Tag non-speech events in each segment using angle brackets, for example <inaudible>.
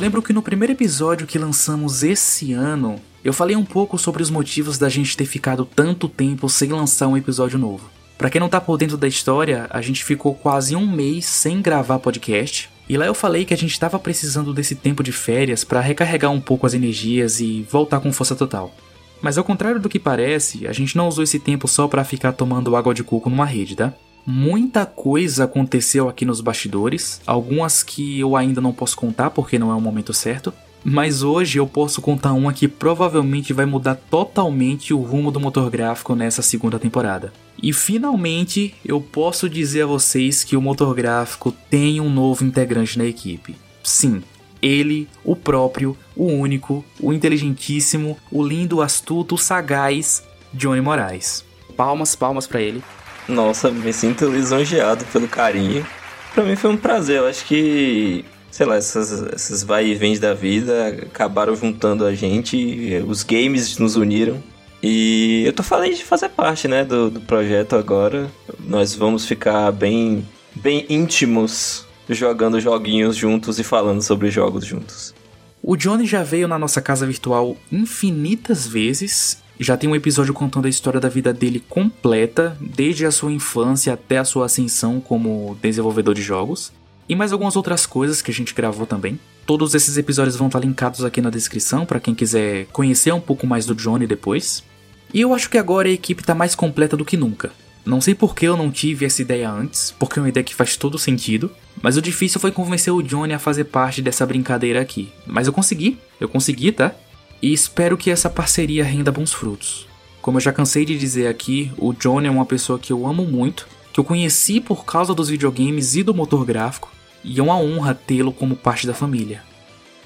Lembro que no primeiro episódio que lançamos esse ano, eu falei um pouco sobre os motivos da gente ter ficado tanto tempo sem lançar um episódio novo. Para quem não tá por dentro da história, a gente ficou quase um mês sem gravar podcast. E lá eu falei que a gente estava precisando desse tempo de férias para recarregar um pouco as energias e voltar com força total. Mas ao contrário do que parece, a gente não usou esse tempo só para ficar tomando água de coco numa rede, tá? Muita coisa aconteceu aqui nos bastidores, algumas que eu ainda não posso contar porque não é o momento certo, mas hoje eu posso contar uma que provavelmente vai mudar totalmente o rumo do motor gráfico nessa segunda temporada. E finalmente eu posso dizer a vocês que o motor gráfico tem um novo integrante na equipe. Sim, ele, o próprio, o único, o inteligentíssimo, o lindo, astuto, sagaz Johnny Moraes. Palmas, palmas para ele. Nossa, me sinto lisonjeado pelo carinho. Pra mim foi um prazer. Eu acho que, sei lá, essas, essas vai e vens da vida acabaram juntando a gente. Os games nos uniram. E eu tô falando de fazer parte, né, do, do projeto agora. Nós vamos ficar bem, bem íntimos jogando joguinhos juntos e falando sobre jogos juntos. O Johnny já veio na nossa casa virtual infinitas vezes já tem um episódio contando a história da vida dele completa, desde a sua infância até a sua ascensão como desenvolvedor de jogos. E mais algumas outras coisas que a gente gravou também. Todos esses episódios vão estar linkados aqui na descrição para quem quiser conhecer um pouco mais do Johnny depois. E eu acho que agora a equipe está mais completa do que nunca. Não sei por que eu não tive essa ideia antes, porque é uma ideia que faz todo sentido, mas o difícil foi convencer o Johnny a fazer parte dessa brincadeira aqui. Mas eu consegui, eu consegui, tá? E espero que essa parceria renda bons frutos. Como eu já cansei de dizer aqui, o Johnny é uma pessoa que eu amo muito, que eu conheci por causa dos videogames e do motor gráfico, e é uma honra tê-lo como parte da família.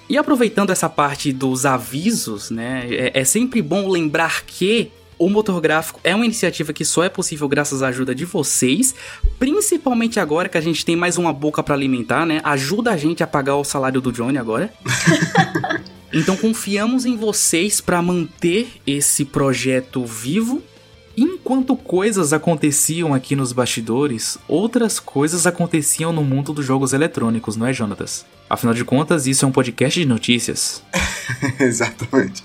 E aproveitando essa parte dos avisos, né, é, é sempre bom lembrar que o motor gráfico é uma iniciativa que só é possível graças à ajuda de vocês, principalmente agora que a gente tem mais uma boca para alimentar, né? Ajuda a gente a pagar o salário do Johnny agora. <laughs> Então confiamos em vocês para manter esse projeto vivo. Enquanto coisas aconteciam aqui nos bastidores, outras coisas aconteciam no mundo dos jogos eletrônicos, não é, Jonatas? Afinal de contas, isso é um podcast de notícias. <laughs> Exatamente.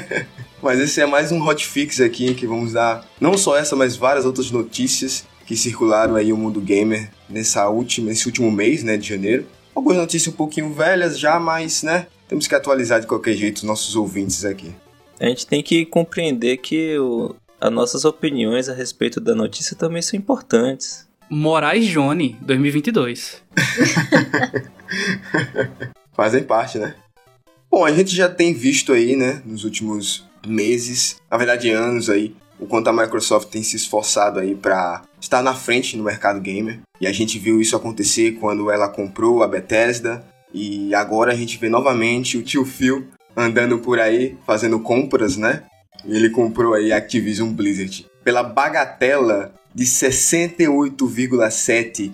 <laughs> mas esse é mais um hotfix aqui que vamos dar não só essa, mas várias outras notícias que circularam aí o mundo gamer nessa última, nesse último mês, né, de janeiro. Algumas notícias um pouquinho velhas já, mas, né, temos que atualizar de qualquer jeito os nossos ouvintes aqui. A gente tem que compreender que o, as nossas opiniões a respeito da notícia também são importantes. Moraes Johnny, <laughs> 2022. Fazem parte, né? Bom, a gente já tem visto aí, né, nos últimos meses, na verdade anos aí, o quanto a Microsoft tem se esforçado aí para estar na frente no mercado gamer. E a gente viu isso acontecer quando ela comprou a Bethesda, e agora a gente vê novamente o tio Phil andando por aí fazendo compras, né? Ele comprou aí Activision Blizzard pela bagatela de 68,7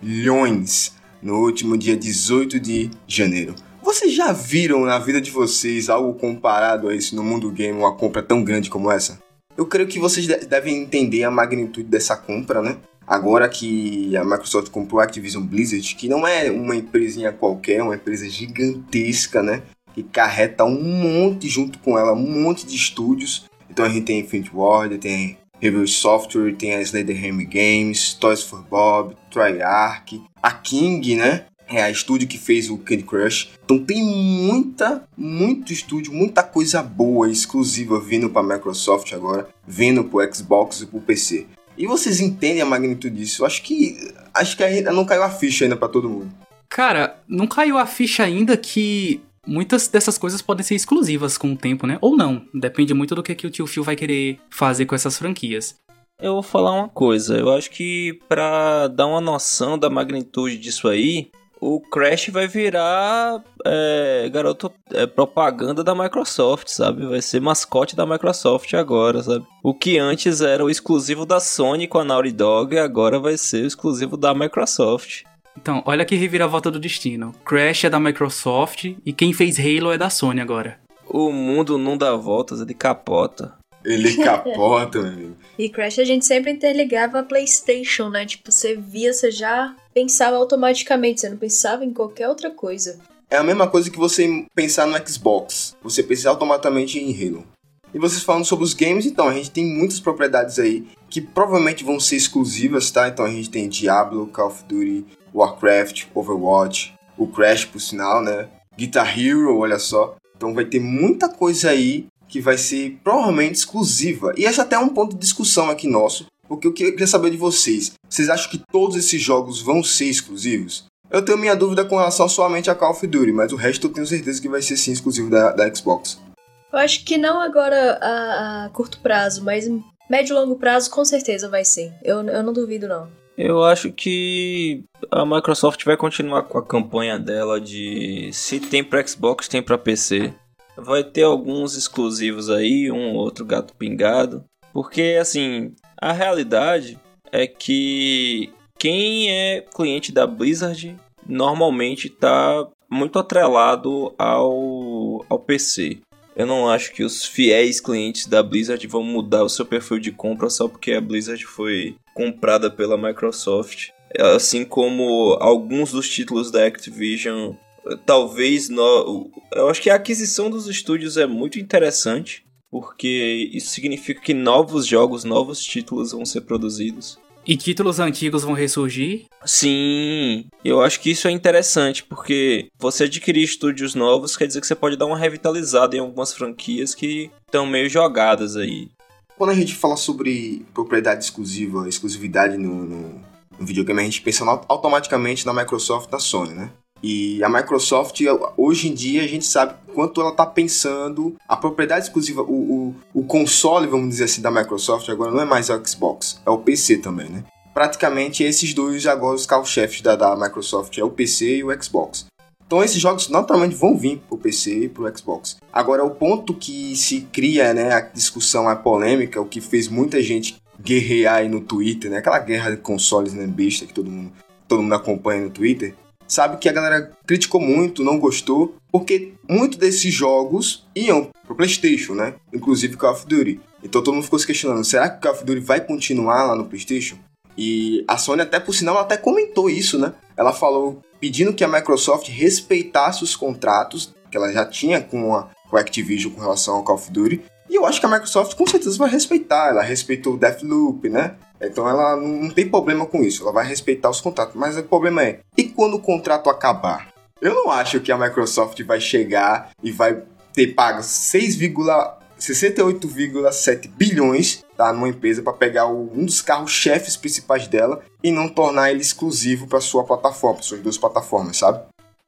bilhões no último dia 18 de janeiro. Vocês já viram na vida de vocês algo comparado a isso no mundo game, uma compra tão grande como essa? Eu creio que vocês devem entender a magnitude dessa compra, né? Agora que a Microsoft comprou a Activision Blizzard, que não é uma empresinha qualquer, é uma empresa gigantesca, né? Que carreta um monte junto com ela, um monte de estúdios. Então a gente tem Infinite Ward, tem Review Software, tem a Slenderham Games, Toys for Bob, Treyarch, a King, né? É a estúdio que fez o Candy Crush. Então tem muita, muito estúdio, muita coisa boa, exclusiva vindo para Microsoft agora, vindo para Xbox e para o PC. E vocês entendem a magnitude disso? Eu acho que acho que ainda não caiu a ficha ainda para todo mundo. Cara, não caiu a ficha ainda que muitas dessas coisas podem ser exclusivas com o tempo, né? Ou não. Depende muito do que, que o tio Phil vai querer fazer com essas franquias. Eu vou falar uma coisa. Eu acho que para dar uma noção da magnitude disso aí, o Crash vai virar é, garoto é, propaganda da Microsoft, sabe? Vai ser mascote da Microsoft agora, sabe? O que antes era o exclusivo da Sony com a Naughty Dog, agora vai ser o exclusivo da Microsoft. Então, olha que reviravolta do destino. Crash é da Microsoft e quem fez Halo é da Sony agora. O mundo não dá voltas, ele capota. Ele <laughs> capota, meu amigo. E Crash a gente sempre interligava a PlayStation, né? Tipo, você via, você já pensava automaticamente, você não pensava em qualquer outra coisa. é a mesma coisa que você pensar no Xbox. Você pensa automaticamente em Halo. E vocês falando sobre os games, então, a gente tem muitas propriedades aí que provavelmente vão ser exclusivas, tá? Então a gente tem Diablo, Call of Duty, Warcraft, Overwatch, o Crash, por sinal, né? Guitar Hero, olha só. Então vai ter muita coisa aí que vai ser provavelmente exclusiva. E esse até é um ponto de discussão aqui nosso, porque eu queria saber de vocês. Vocês acham que todos esses jogos vão ser exclusivos? Eu tenho minha dúvida com relação somente a Call of Duty, mas o resto eu tenho certeza que vai ser sim exclusivo da, da Xbox. Eu acho que não agora a, a curto prazo, mas médio e longo prazo com certeza vai ser. Eu, eu não duvido não. Eu acho que a Microsoft vai continuar com a campanha dela de se tem para Xbox, tem para PC. Vai ter alguns exclusivos aí, um outro gato pingado. Porque, assim, a realidade é que quem é cliente da Blizzard normalmente está muito atrelado ao, ao PC. Eu não acho que os fiéis clientes da Blizzard vão mudar o seu perfil de compra só porque a Blizzard foi comprada pela Microsoft. Assim como alguns dos títulos da Activision, talvez no... eu acho que a aquisição dos estúdios é muito interessante, porque isso significa que novos jogos, novos títulos vão ser produzidos. E títulos antigos vão ressurgir? Sim, eu acho que isso é interessante, porque você adquirir estúdios novos quer dizer que você pode dar uma revitalizada em algumas franquias que estão meio jogadas aí. Quando a gente fala sobre propriedade exclusiva, exclusividade no, no, no videogame, a gente pensa automaticamente na Microsoft e na Sony, né? E a Microsoft, hoje em dia, a gente sabe quanto ela está pensando. A propriedade exclusiva, o, o, o, console, vamos dizer assim, da Microsoft agora não é mais o Xbox, é o PC também, né? Praticamente esses dois agora os carros-chefes da, da Microsoft é o PC e o Xbox. Então esses jogos naturalmente vão vir pro PC e pro Xbox. Agora o ponto que se cria, né, a discussão, a polêmica, o que fez muita gente guerrear aí no Twitter, né, aquela guerra de consoles, né, besta que todo mundo, todo mundo acompanha no Twitter, sabe que a galera criticou muito, não gostou, porque muitos desses jogos iam pro PlayStation, né? Inclusive Call of Duty. Então todo mundo ficou se questionando: será que Call of Duty vai continuar lá no PlayStation? E a Sony, até por sinal, até comentou isso, né? Ela falou pedindo que a Microsoft respeitasse os contratos que ela já tinha com a, com a Activision com relação ao Call of Duty. E eu acho que a Microsoft com certeza vai respeitar. Ela respeitou o Deathloop, né? Então ela não tem problema com isso, ela vai respeitar os contratos. Mas o problema é, e quando o contrato acabar? Eu não acho que a Microsoft vai chegar e vai ter pago 6,68,7 bilhões tá, numa empresa para pegar o, um dos carros-chefes principais dela e não tornar ele exclusivo para sua plataforma, suas duas plataformas, sabe?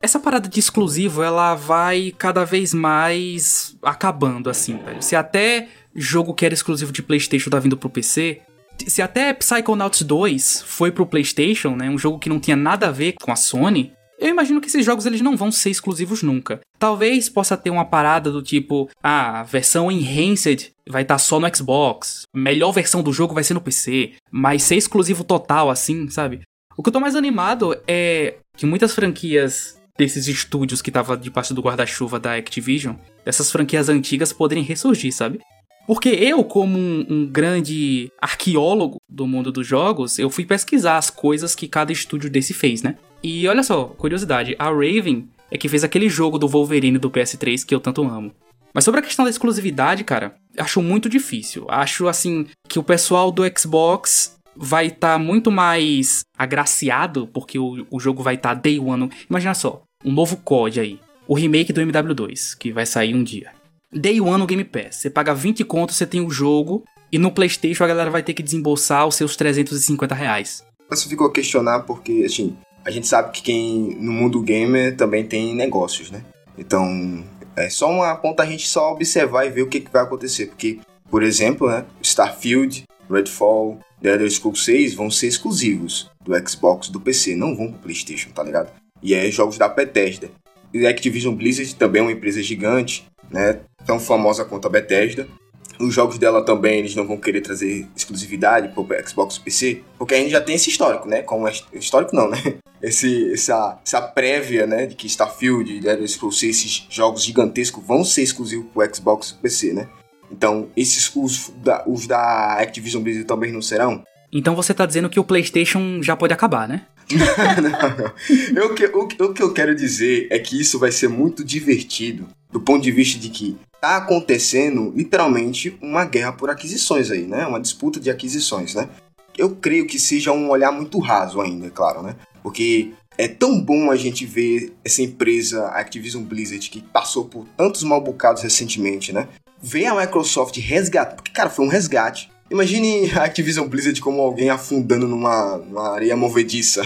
Essa parada de exclusivo, ela vai cada vez mais acabando, assim, velho. Se até jogo que era exclusivo de PlayStation tá vindo pro PC, se até Psychonauts 2 foi pro PlayStation, né, um jogo que não tinha nada a ver com a Sony, eu imagino que esses jogos eles não vão ser exclusivos nunca. Talvez possa ter uma parada do tipo, ah, versão enhanced vai estar tá só no Xbox, melhor versão do jogo vai ser no PC, mas ser exclusivo total assim, sabe? O que eu tô mais animado é que muitas franquias desses estúdios que tava debaixo do guarda-chuva da Activision, dessas franquias antigas poderem ressurgir, sabe? Porque eu, como um, um, grande arqueólogo do mundo dos jogos, eu fui pesquisar as coisas que cada estúdio desse fez, né? E olha só, curiosidade, a Raven é que fez aquele jogo do Wolverine do PS3 que eu tanto amo. Mas sobre a questão da exclusividade, cara, acho muito difícil. Acho assim que o pessoal do Xbox vai estar tá muito mais agraciado porque o, o jogo vai estar tá day one. Imagina só, um novo COD aí, o remake do MW2 que vai sair um dia. Day One no Game Pass. Você paga 20 contos, você tem o jogo, e no PlayStation a galera vai ter que desembolsar os seus 350 reais. Você ficou a questionar porque, assim, a gente sabe que quem no mundo gamer também tem negócios, né? Então, é só uma ponta a gente só observar e ver o que, que vai acontecer. Porque, por exemplo, né, Starfield, Redfall, The Elder Scrolls 6 vão ser exclusivos do Xbox do PC, não vão pro PlayStation, tá ligado? E é jogos da Bethesda. E a Activision Blizzard também é uma empresa gigante, né? Tão famosa quanto a Bethesda. Os jogos dela também eles não vão querer trazer exclusividade para Xbox PC, porque a gente já tem esse histórico, né? Como é, histórico não, né? <laughs> Esse, essa, essa prévia, né, de que Starfield, Dead Scrolls esses jogos gigantescos vão ser exclusivos para Xbox PC, né? Então, esses os da, os da Activision Blizzard também não serão? Então você tá dizendo que o PlayStation já pode acabar, né? <laughs> não, não. Eu, o, o que eu quero dizer é que isso vai ser muito divertido do ponto de vista de que tá acontecendo literalmente uma guerra por aquisições aí, né? Uma disputa de aquisições, né? Eu creio que seja um olhar muito raso ainda, é claro, né? Porque é tão bom a gente ver essa empresa Activision Blizzard que passou por tantos mal bocados recentemente, né? Ver a Microsoft resgatar, porque cara, foi um resgate. Imagine a Activision Blizzard como alguém afundando numa, numa areia movediça.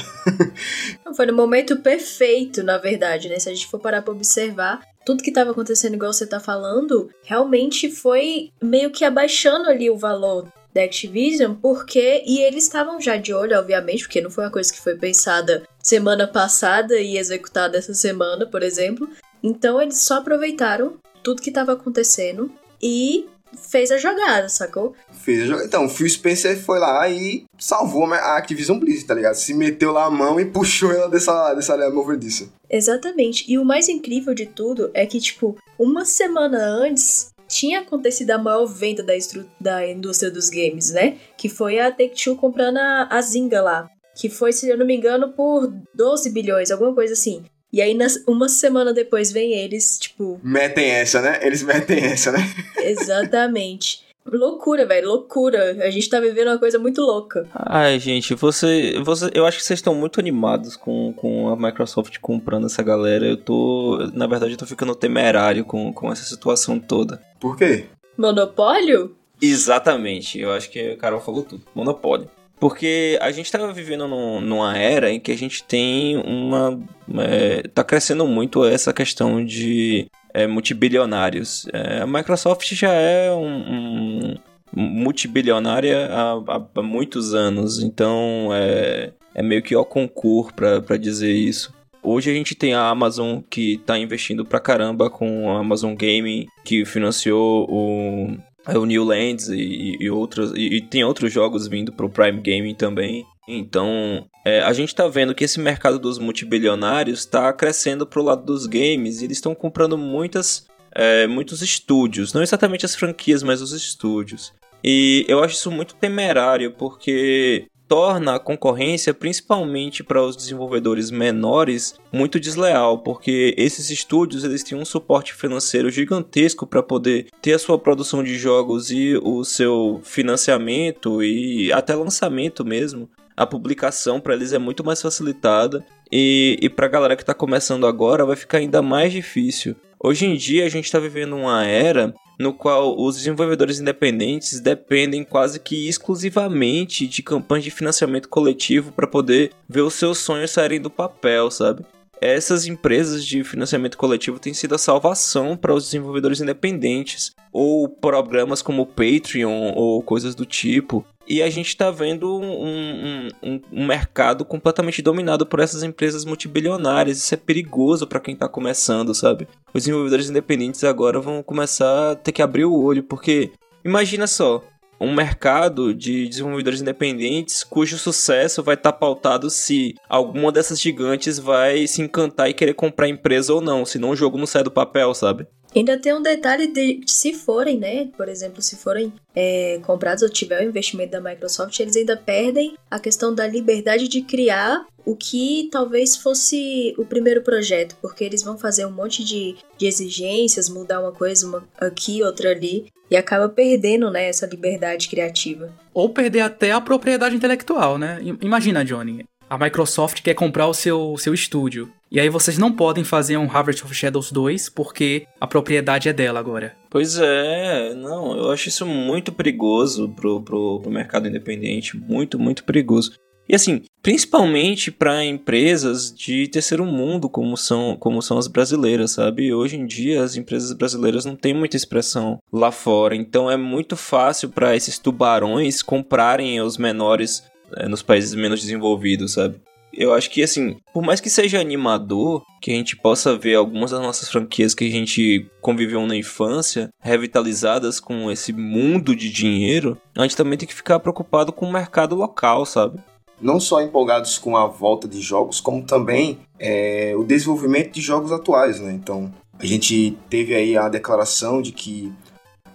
<laughs> Foi no momento perfeito, na verdade, né? Se a gente for parar pra observar, tudo que estava acontecendo, igual você tá falando, realmente foi meio que abaixando ali o valor da Activision, porque. E eles estavam já de olho, obviamente, porque não foi uma coisa que foi pensada semana passada e executada essa semana, por exemplo. Então eles só aproveitaram tudo que estava acontecendo e fez a jogada, sacou? Fez a jogada. Então, o Phil Spencer foi lá e salvou a Activision Blizzard, tá ligado? Se meteu lá a mão e <laughs> puxou ela dessa, dessa área movediça. Exatamente. E o mais incrível de tudo é que, tipo, uma semana antes tinha acontecido a maior venda da, da indústria dos games, né? Que foi a Take-Two comprando a, a Zynga lá. Que foi, se eu não me engano, por 12 bilhões, alguma coisa assim. E aí, uma semana depois, vem eles, tipo. Metem essa, né? Eles metem essa, né? Exatamente. Loucura, velho, loucura. A gente tá vivendo uma coisa muito louca. Ai, gente, você. você eu acho que vocês estão muito animados com, com a Microsoft comprando essa galera. Eu tô. Na verdade, eu tô ficando temerário com, com essa situação toda. Por quê? Monopólio? Exatamente, eu acho que a Carol falou tudo. Monopólio. Porque a gente estava vivendo num, numa era em que a gente tem uma. É, tá crescendo muito essa questão de é, multibilionários. É, a Microsoft já é um, um multibilionária há, há, muitos anos, então é, é meio que o concurso para dizer isso. Hoje a gente tem a Amazon que está investindo pra caramba com a Amazon Gaming, que financiou o, o New Lands e, e outros, e, e, tem outros jogos vindo pro Prime Gaming também. Então, é, a gente está vendo que esse mercado dos multibilionários está crescendo pro lado dos games e eles estão comprando muitas, é, muitos estúdios, não exatamente as franquias, mas os estúdios. E eu acho isso muito temerário porque torna a concorrência, principalmente para os desenvolvedores menores, muito desleal, porque esses estúdios eles têm um suporte financeiro gigantesco para poder ter a sua produção de jogos e o seu financiamento e até lançamento mesmo a publicação para eles é muito mais facilitada e, e para a galera que está começando agora vai ficar ainda mais difícil. Hoje em dia a gente está vivendo uma era no qual os desenvolvedores independentes dependem quase que exclusivamente de campanhas de financiamento coletivo para poder ver os seus sonhos saírem do papel, sabe? Essas empresas de financiamento coletivo têm sido a salvação para os desenvolvedores independentes, ou programas como o Patreon ou coisas do tipo. E a gente está vendo um, um, um, mercado completamente dominado por essas empresas multibilionárias. Isso é perigoso para quem está começando, sabe? Os desenvolvedores independentes agora vão começar a ter que abrir o olho, porque imagina só, um mercado de desenvolvedores independentes cujo sucesso vai estar tá pautado se alguma dessas gigantes vai se encantar e querer comprar a empresa ou não, senão o jogo não sai do papel, sabe? Ainda tem um detalhe de se forem, né? Por exemplo, se forem é, comprados ou tiver o investimento da Microsoft, eles ainda perdem a questão da liberdade de criar o que talvez fosse o primeiro projeto, porque eles vão fazer um monte de, de exigências, mudar uma coisa uma aqui, outra ali, e acaba perdendo né, essa liberdade criativa. Ou perder até a propriedade intelectual, né? Imagina, Johnny, a Microsoft quer comprar o seu, seu estúdio. E aí vocês não podem fazer um Harvest of Shadows 2 porque a propriedade é dela agora. Pois é, não, eu acho isso muito perigoso pro, pro, pro mercado independente, muito, muito perigoso. E assim, principalmente para empresas de terceiro mundo, como são, como são as brasileiras, sabe? Hoje em dia as empresas brasileiras não têm muita expressão lá fora, então é muito fácil para esses tubarões comprarem os menores é, nos países menos desenvolvidos, sabe? Eu acho que, assim, por mais que seja animador, que a gente possa ver algumas das nossas franquias que a gente conviveu na infância, revitalizadas com esse mundo de dinheiro, a gente também tem que ficar preocupado com o mercado local, sabe? Não só empolgados com a volta de jogos, como também é, o desenvolvimento de jogos atuais, né? Então, a gente teve aí a declaração de que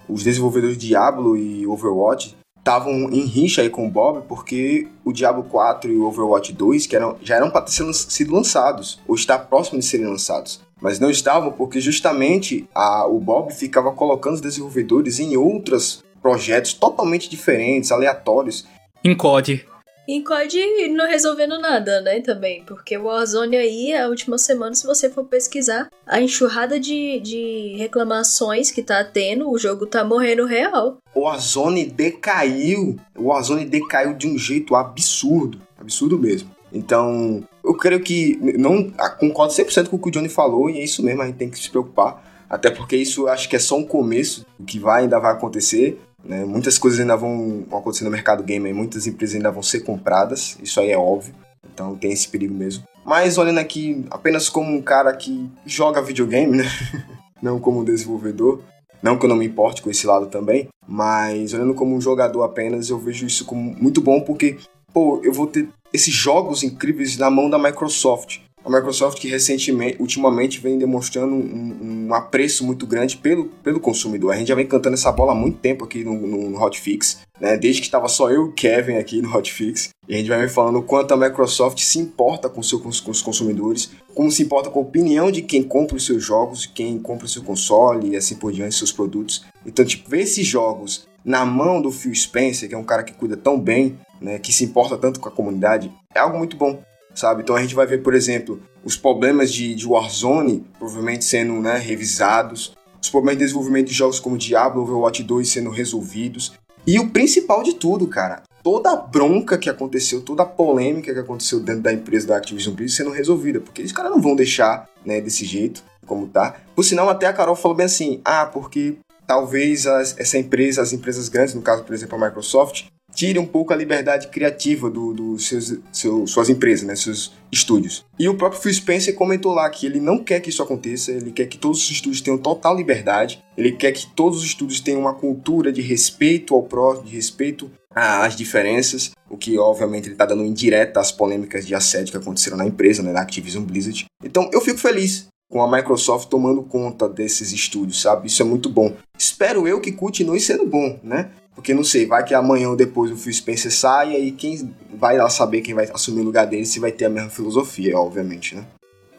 os desenvolvedores Diablo e Overwatch estavam em rixa aí com o Bob porque o Diablo 4 e o Overwatch 2 que eram, já eram para ter sido lançados, ou está próximo de serem lançados. Mas não estavam porque justamente a, o Bob ficava colocando os desenvolvedores em outros projetos totalmente diferentes, aleatórios. Em COD. Em COD não resolvendo nada, né, também. Porque o Warzone aí, a última semana, se você for pesquisar, a enxurrada de, de reclamações que tá tendo, o jogo tá morrendo real. O Warzone decaiu. O Warzone decaiu de um jeito absurdo. Absurdo mesmo. Então, eu creio que. não ah, Concordo 100% com o que o Johnny falou, e é isso mesmo, a gente tem que se preocupar. Até porque isso acho que é só um começo do que vai ainda vai acontecer. Né? Muitas coisas ainda vão acontecer no mercado gamer, muitas empresas ainda vão ser compradas, isso aí é óbvio. Então tem esse perigo mesmo. Mas olhando aqui apenas como um cara que joga videogame, né? <laughs> não como desenvolvedor. Não que eu não me importe com esse lado também, mas olhando como um jogador apenas, eu vejo isso como muito bom porque, pô, eu vou ter esses jogos incríveis na mão da Microsoft a Microsoft que recentemente, ultimamente, vem demonstrando um, um, apreço muito grande pelo, pelo consumidor. A gente já vem cantando essa bola há muito tempo aqui no, no Hotfix, né? Desde que estava só eu e o Kevin aqui no Hotfix. E a gente vai falando o quanto a Microsoft se importa com, seu, com os consumidores, como se importa com a opinião de quem compra os seus jogos, quem compra o seu console e assim por diante, seus produtos. Então, tipo, ver esses jogos na mão do Phil Spencer, que é um cara que cuida tão bem, né, que se importa tanto com a comunidade, é algo muito bom sabe? Então a gente vai ver, por exemplo, os problemas de, de Warzone provavelmente sendo né, revisados, os problemas de desenvolvimento de jogos como Diablo, Overwatch 2 sendo resolvidos. E o principal de tudo, cara, toda a bronca que aconteceu, toda a polêmica que aconteceu dentro da empresa da Activision Blizzard sendo resolvida, porque eles caras não vão deixar, né, desse jeito, como tá. Por sinal, até a Carol falou bem assim: "Ah, porque talvez as, essa empresa, as empresas grandes, no caso, por exemplo, a Microsoft, tire um pouco a liberdade criativa dos do seus, seu, suas empresas, né, seus estúdios. E o próprio Phil Spencer comentou lá que ele não quer que isso aconteça, ele quer que todos os estúdios tenham total liberdade, ele quer que todos os estúdios tenham uma cultura de respeito ao próximo, de respeito às diferenças, o que obviamente ele está dando indireta às polêmicas de assédio que aconteceram na empresa, né, na Activision Blizzard. Então eu fico feliz com a Microsoft tomando conta desses estúdios, sabe? Isso é muito bom. Espero eu que continue sendo bom, né? Porque não sei, vai que amanhã ou depois o Phil Spencer saia e quem vai lá saber quem vai assumir o lugar dele se vai ter a mesma filosofia, obviamente, né?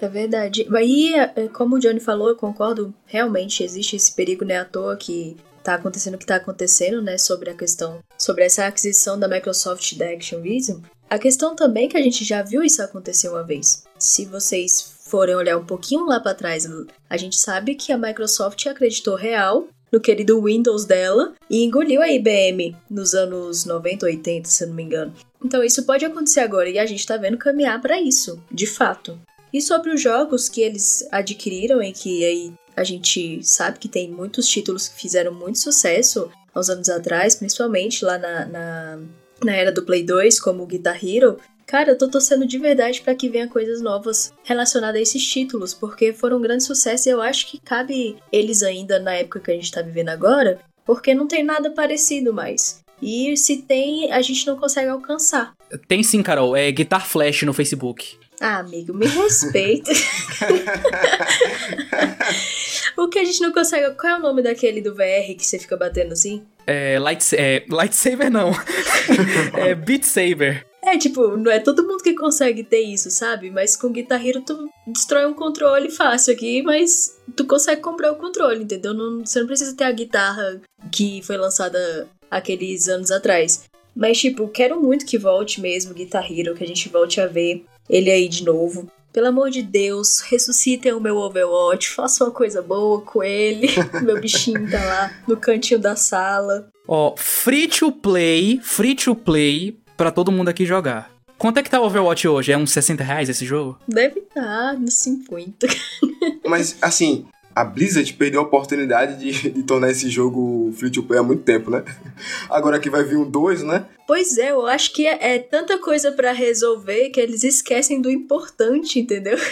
É verdade. Aí, é, como o Johnny falou, eu concordo, realmente existe esse perigo, né, à toa que tá acontecendo o que tá acontecendo, né, sobre a questão, sobre essa aquisição da Microsoft da Activision. A questão também é que a gente já viu isso acontecer uma vez. Se vocês forem olhar um pouquinho lá para trás, a gente sabe que a Microsoft acreditou real no querido Windows dela e engoliu a IBM nos anos 90, 80, se eu não me engano. Então isso pode acontecer agora e a gente tá vendo caminhar para isso, de fato. E sobre os jogos que eles adquiriram e que aí a gente sabe que tem muitos títulos que fizeram muito sucesso há uns anos atrás, principalmente lá na, na, na era do Play 2, como Guitar Hero, Cara, eu tô torcendo de verdade para que venha coisas novas relacionadas a esses títulos, porque foram um grande sucesso e eu acho que cabe eles ainda na época que a gente tá vivendo agora, porque não tem nada parecido mais. E se tem, a gente não consegue alcançar. Tem sim, Carol. É Guitar Flash no Facebook. Ah, amigo, me respeita. <laughs> o que a gente não consegue. Qual é o nome daquele do VR que você fica batendo assim? É. Light, é lightsaber não. <laughs> é Beat Saber. É, tipo, não é todo mundo que consegue ter isso, sabe? Mas com Guitar Hero tu destrói um controle fácil aqui, mas tu consegue comprar o controle, entendeu? Não, você não precisa ter a guitarra que foi lançada aqueles anos atrás. Mas, tipo, quero muito que volte mesmo Guitar Hero, que a gente volte a ver ele aí de novo. Pelo amor de Deus, ressuscitem o meu Overwatch, façam uma coisa boa com ele. <laughs> meu bichinho tá lá no cantinho da sala. Ó, free to play, free to play para todo mundo aqui jogar. Quanto é que tá o Overwatch hoje? É uns 60 reais esse jogo? Deve estar tá nos 50. <laughs> Mas, assim, a Blizzard perdeu a oportunidade de, de, tornar esse jogo free to play há muito tempo, né? Agora que vai vir um 2, né? Pois é, eu acho que é, é tanta coisa para resolver que eles esquecem do importante, entendeu? <laughs>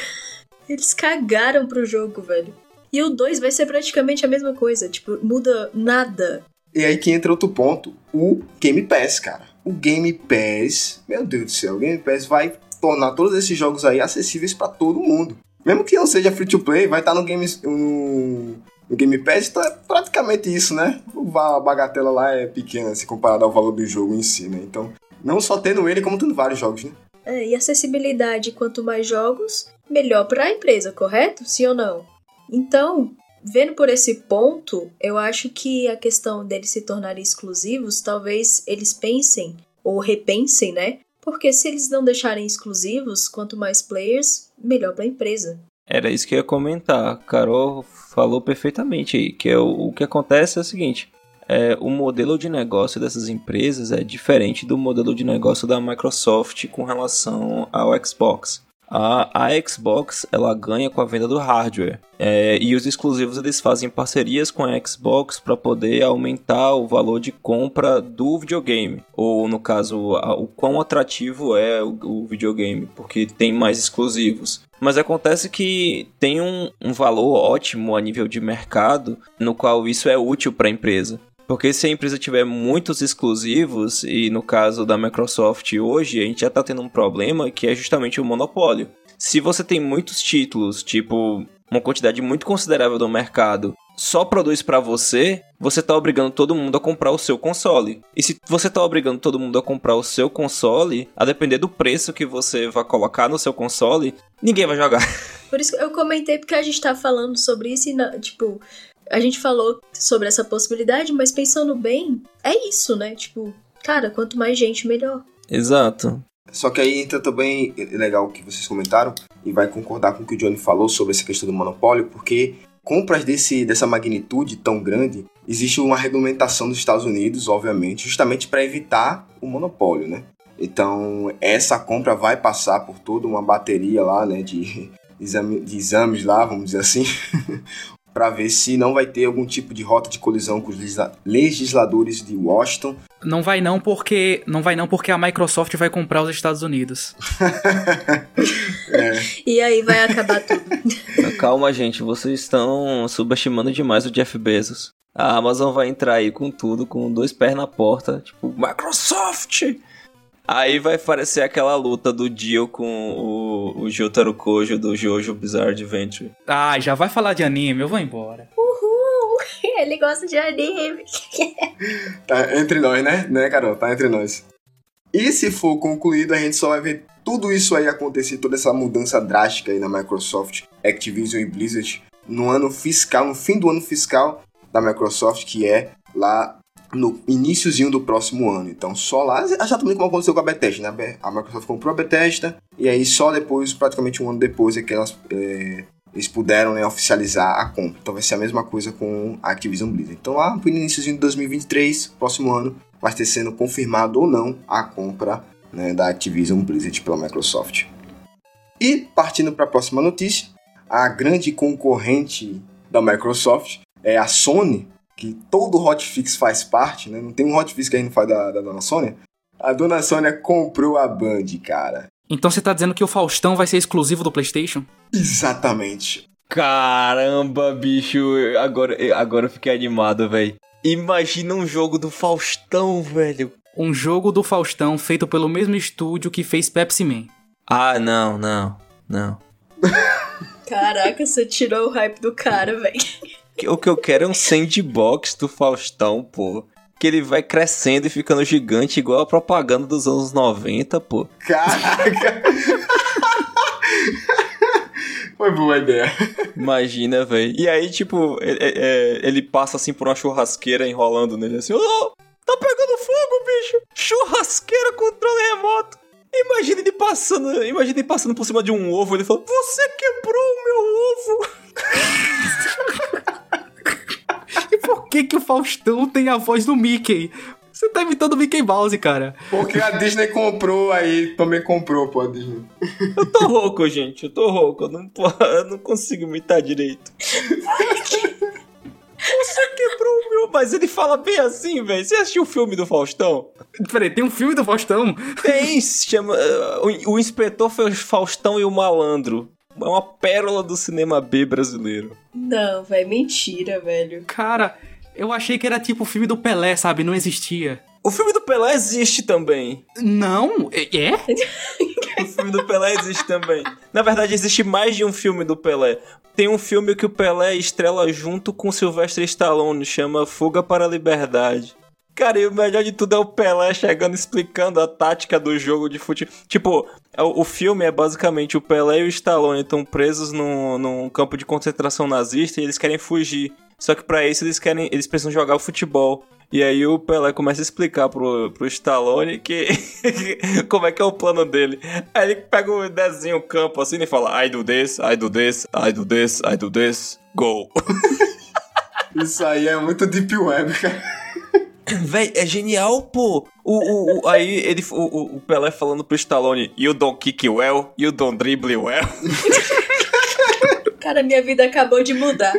Eles cagaram pro jogo, velho. E o 2 vai ser praticamente a mesma coisa, tipo, muda nada. E aí que entra outro ponto, o Game Pass, cara o Game Pass, meu Deus do céu, o Game Pass vai tornar todos esses jogos aí acessíveis para todo mundo. Mesmo que não seja free to play, vai estar tá no Game no, no Game Pass, então é praticamente isso, né? A bagatela lá é pequena se comparado ao valor do jogo em si, né? Então, não só tendo ele, como tendo vários jogos, né? É, e acessibilidade, quanto mais jogos, melhor para a empresa, correto? Sim ou não? Então, vendo por esse ponto, eu acho que a questão deles se tornarem exclusivos, talvez eles pensem ou repensem, né? Porque se eles não deixarem exclusivos, quanto mais players, melhor para a empresa. Era isso que eu ia comentar. Carol falou perfeitamente aí, que é o, o que acontece é o seguinte: é, o modelo de negócio dessas empresas é diferente do modelo de negócio da Microsoft com relação ao Xbox. A, a Xbox ela ganha com a venda do hardware é, e os exclusivos eles fazem parcerias com a Xbox para poder aumentar o valor de compra do videogame ou no caso a, o quão atrativo é o, o, videogame porque tem mais exclusivos. Mas acontece que tem um, um valor ótimo a nível de mercado no qual isso é útil para a empresa. Porque se a empresa tiver muitos exclusivos, e no caso da Microsoft hoje, a gente já está tendo um problema que é justamente o monopólio. Se você tem muitos títulos, tipo uma quantidade muito considerável do mercado, só produz para você, você está obrigando todo mundo a comprar o seu console. E se você está obrigando todo mundo a comprar o seu console, a depender do preço que você vai colocar no seu console, ninguém vai jogar. <laughs> Por isso eu comentei porque a gente tá falando sobre isso e, tipo, a gente falou sobre essa possibilidade, mas pensando bem, é isso, né? Tipo, cara, quanto mais gente, melhor. Exato. Só que aí entra também, é legal o que vocês comentaram, e vai concordar com o que o Johnny falou sobre essa questão do monopólio, porque compras desse, dessa magnitude tão grande, existe uma regulamentação dos Estados Unidos, obviamente, justamente para evitar o monopólio, né? Então, essa compra vai passar por toda uma bateria lá, né, de, <laughs> exame, de exames lá, vamos dizer assim, <laughs> para ver se não vai ter algum tipo de rota de colisão com os legisladores de Washington. Não vai não porque não vai não porque a Microsoft vai comprar os Estados Unidos. <laughs> é. E aí vai acabar tudo. Calma, gente, vocês estão subestimando demais o Jeff Bezos. A Amazon vai entrar aí com tudo, com dois pés na porta, tipo, Microsoft! Aí vai parecer aquela luta do Dio com o, o Jotaro Kojo do Jojo Bizarre Adventure. Ah, já vai falar de anime, eu vou embora. Uhul! <laughs> Ele gosta de anime. <laughs> tá entre nós, né? Né, Carol? Tá entre nós. E se for concluído, a gente só vai ver tudo isso aí acontecer, toda essa mudança drástica aí na Microsoft, Activision e Blizzard no ano fiscal, no fim do ano fiscal da Microsoft, que é lá no iníciozinho do próximo ano. Então, só lá, exatamente como aconteceu com a Bethesda, né? A Microsoft comprou a Bethesda e aí só depois, praticamente um ano depois, é que elas, é, eles puderam né, oficializar a compra. Então vai ser a mesma coisa com a Activision Blizzard. Então lá no iníciozinho de 2023, próximo ano, vai ter sendo confirmado ou não a compra né, da Activision Blizzard pela Microsoft. E partindo para a próxima notícia, a grande concorrente da Microsoft é a Sony, que todo hotfix faz parte, né? Não tem um hotfix que a gente não faz da, da dona Sônia. A dona Sônia comprou a Band, cara. Então você tá dizendo que o Faustão vai ser exclusivo do PlayStation? Exatamente. Caramba, bicho, agora, agora eu fiquei animado, velho. Imagina um jogo do Faustão, velho. Um jogo do Faustão feito pelo mesmo estúdio que fez Pepsi Man. Ah, não, não, não. Caraca, você tirou o hype do cara, velho. O que eu quero é um sandbox do Faustão, pô. Que ele vai crescendo e ficando gigante, igual a propaganda dos anos 90, pô. Caraca! Foi boa ideia. Imagina, velho. E aí, tipo, ele, é, é, ele, passa assim por uma churrasqueira enrolando nele assim: Oh, tá pegando fogo, bicho! Churrasqueira controle remoto! Imagina ele passando, imagina ele passando por cima de um ovo, ele falou: Você quebrou o meu ovo! <laughs> por que que o Faustão tem a voz do Mickey? Você tá imitando o Mickey Mouse, cara. Porque a Disney comprou aí, também comprou, pô, a Disney. Eu tô rouco, gente, eu tô rouco, eu não, eu não consigo imitar direito. Você quebrou o meu. Mas ele fala bem assim, velho. Você assistiu o filme do Faustão? Peraí, tem um filme do Faustão? Tem, se chama. Uh, o, o inspetor foi o Faustão e o Malandro. É uma pérola do cinema B brasileiro. Não, velho, mentira, velho. Cara, eu achei que era tipo o filme do Pelé, sabe? Não existia. O filme do Pelé existe também. Não? É? o filme do Pelé existe também. Na verdade, existe mais de um filme do Pelé. Tem um filme que o Pelé estrela junto com Sylvester Stallone, chama Fuga para a Liberdade. Cara, e o melhor de tudo é o Pelé chegando explicando a tática do jogo de futebol. Tipo, é o, o filme é basicamente o Pelé e o Stallone estão presos num, num campo de concentração nazista e eles querem fugir. Só que para isso eles querem, eles precisam jogar o futebol. E aí o Pelé começa a explicar pro, pro Stallone que <laughs> como é que é o plano dele. Aí ele pega o desenho o campo assim e fala: I do this, I do this, I do this, I do this, go. <laughs> Isso aí é muito deep web, cara. <clears throat> Véi, é genial, pô. O, o, o aí ele, o, o, Pelé falando pro Stallone: You don't kick well, you don't dribble well. <laughs> Cara, minha vida acabou de mudar.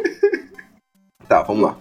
Tá, vamos lá.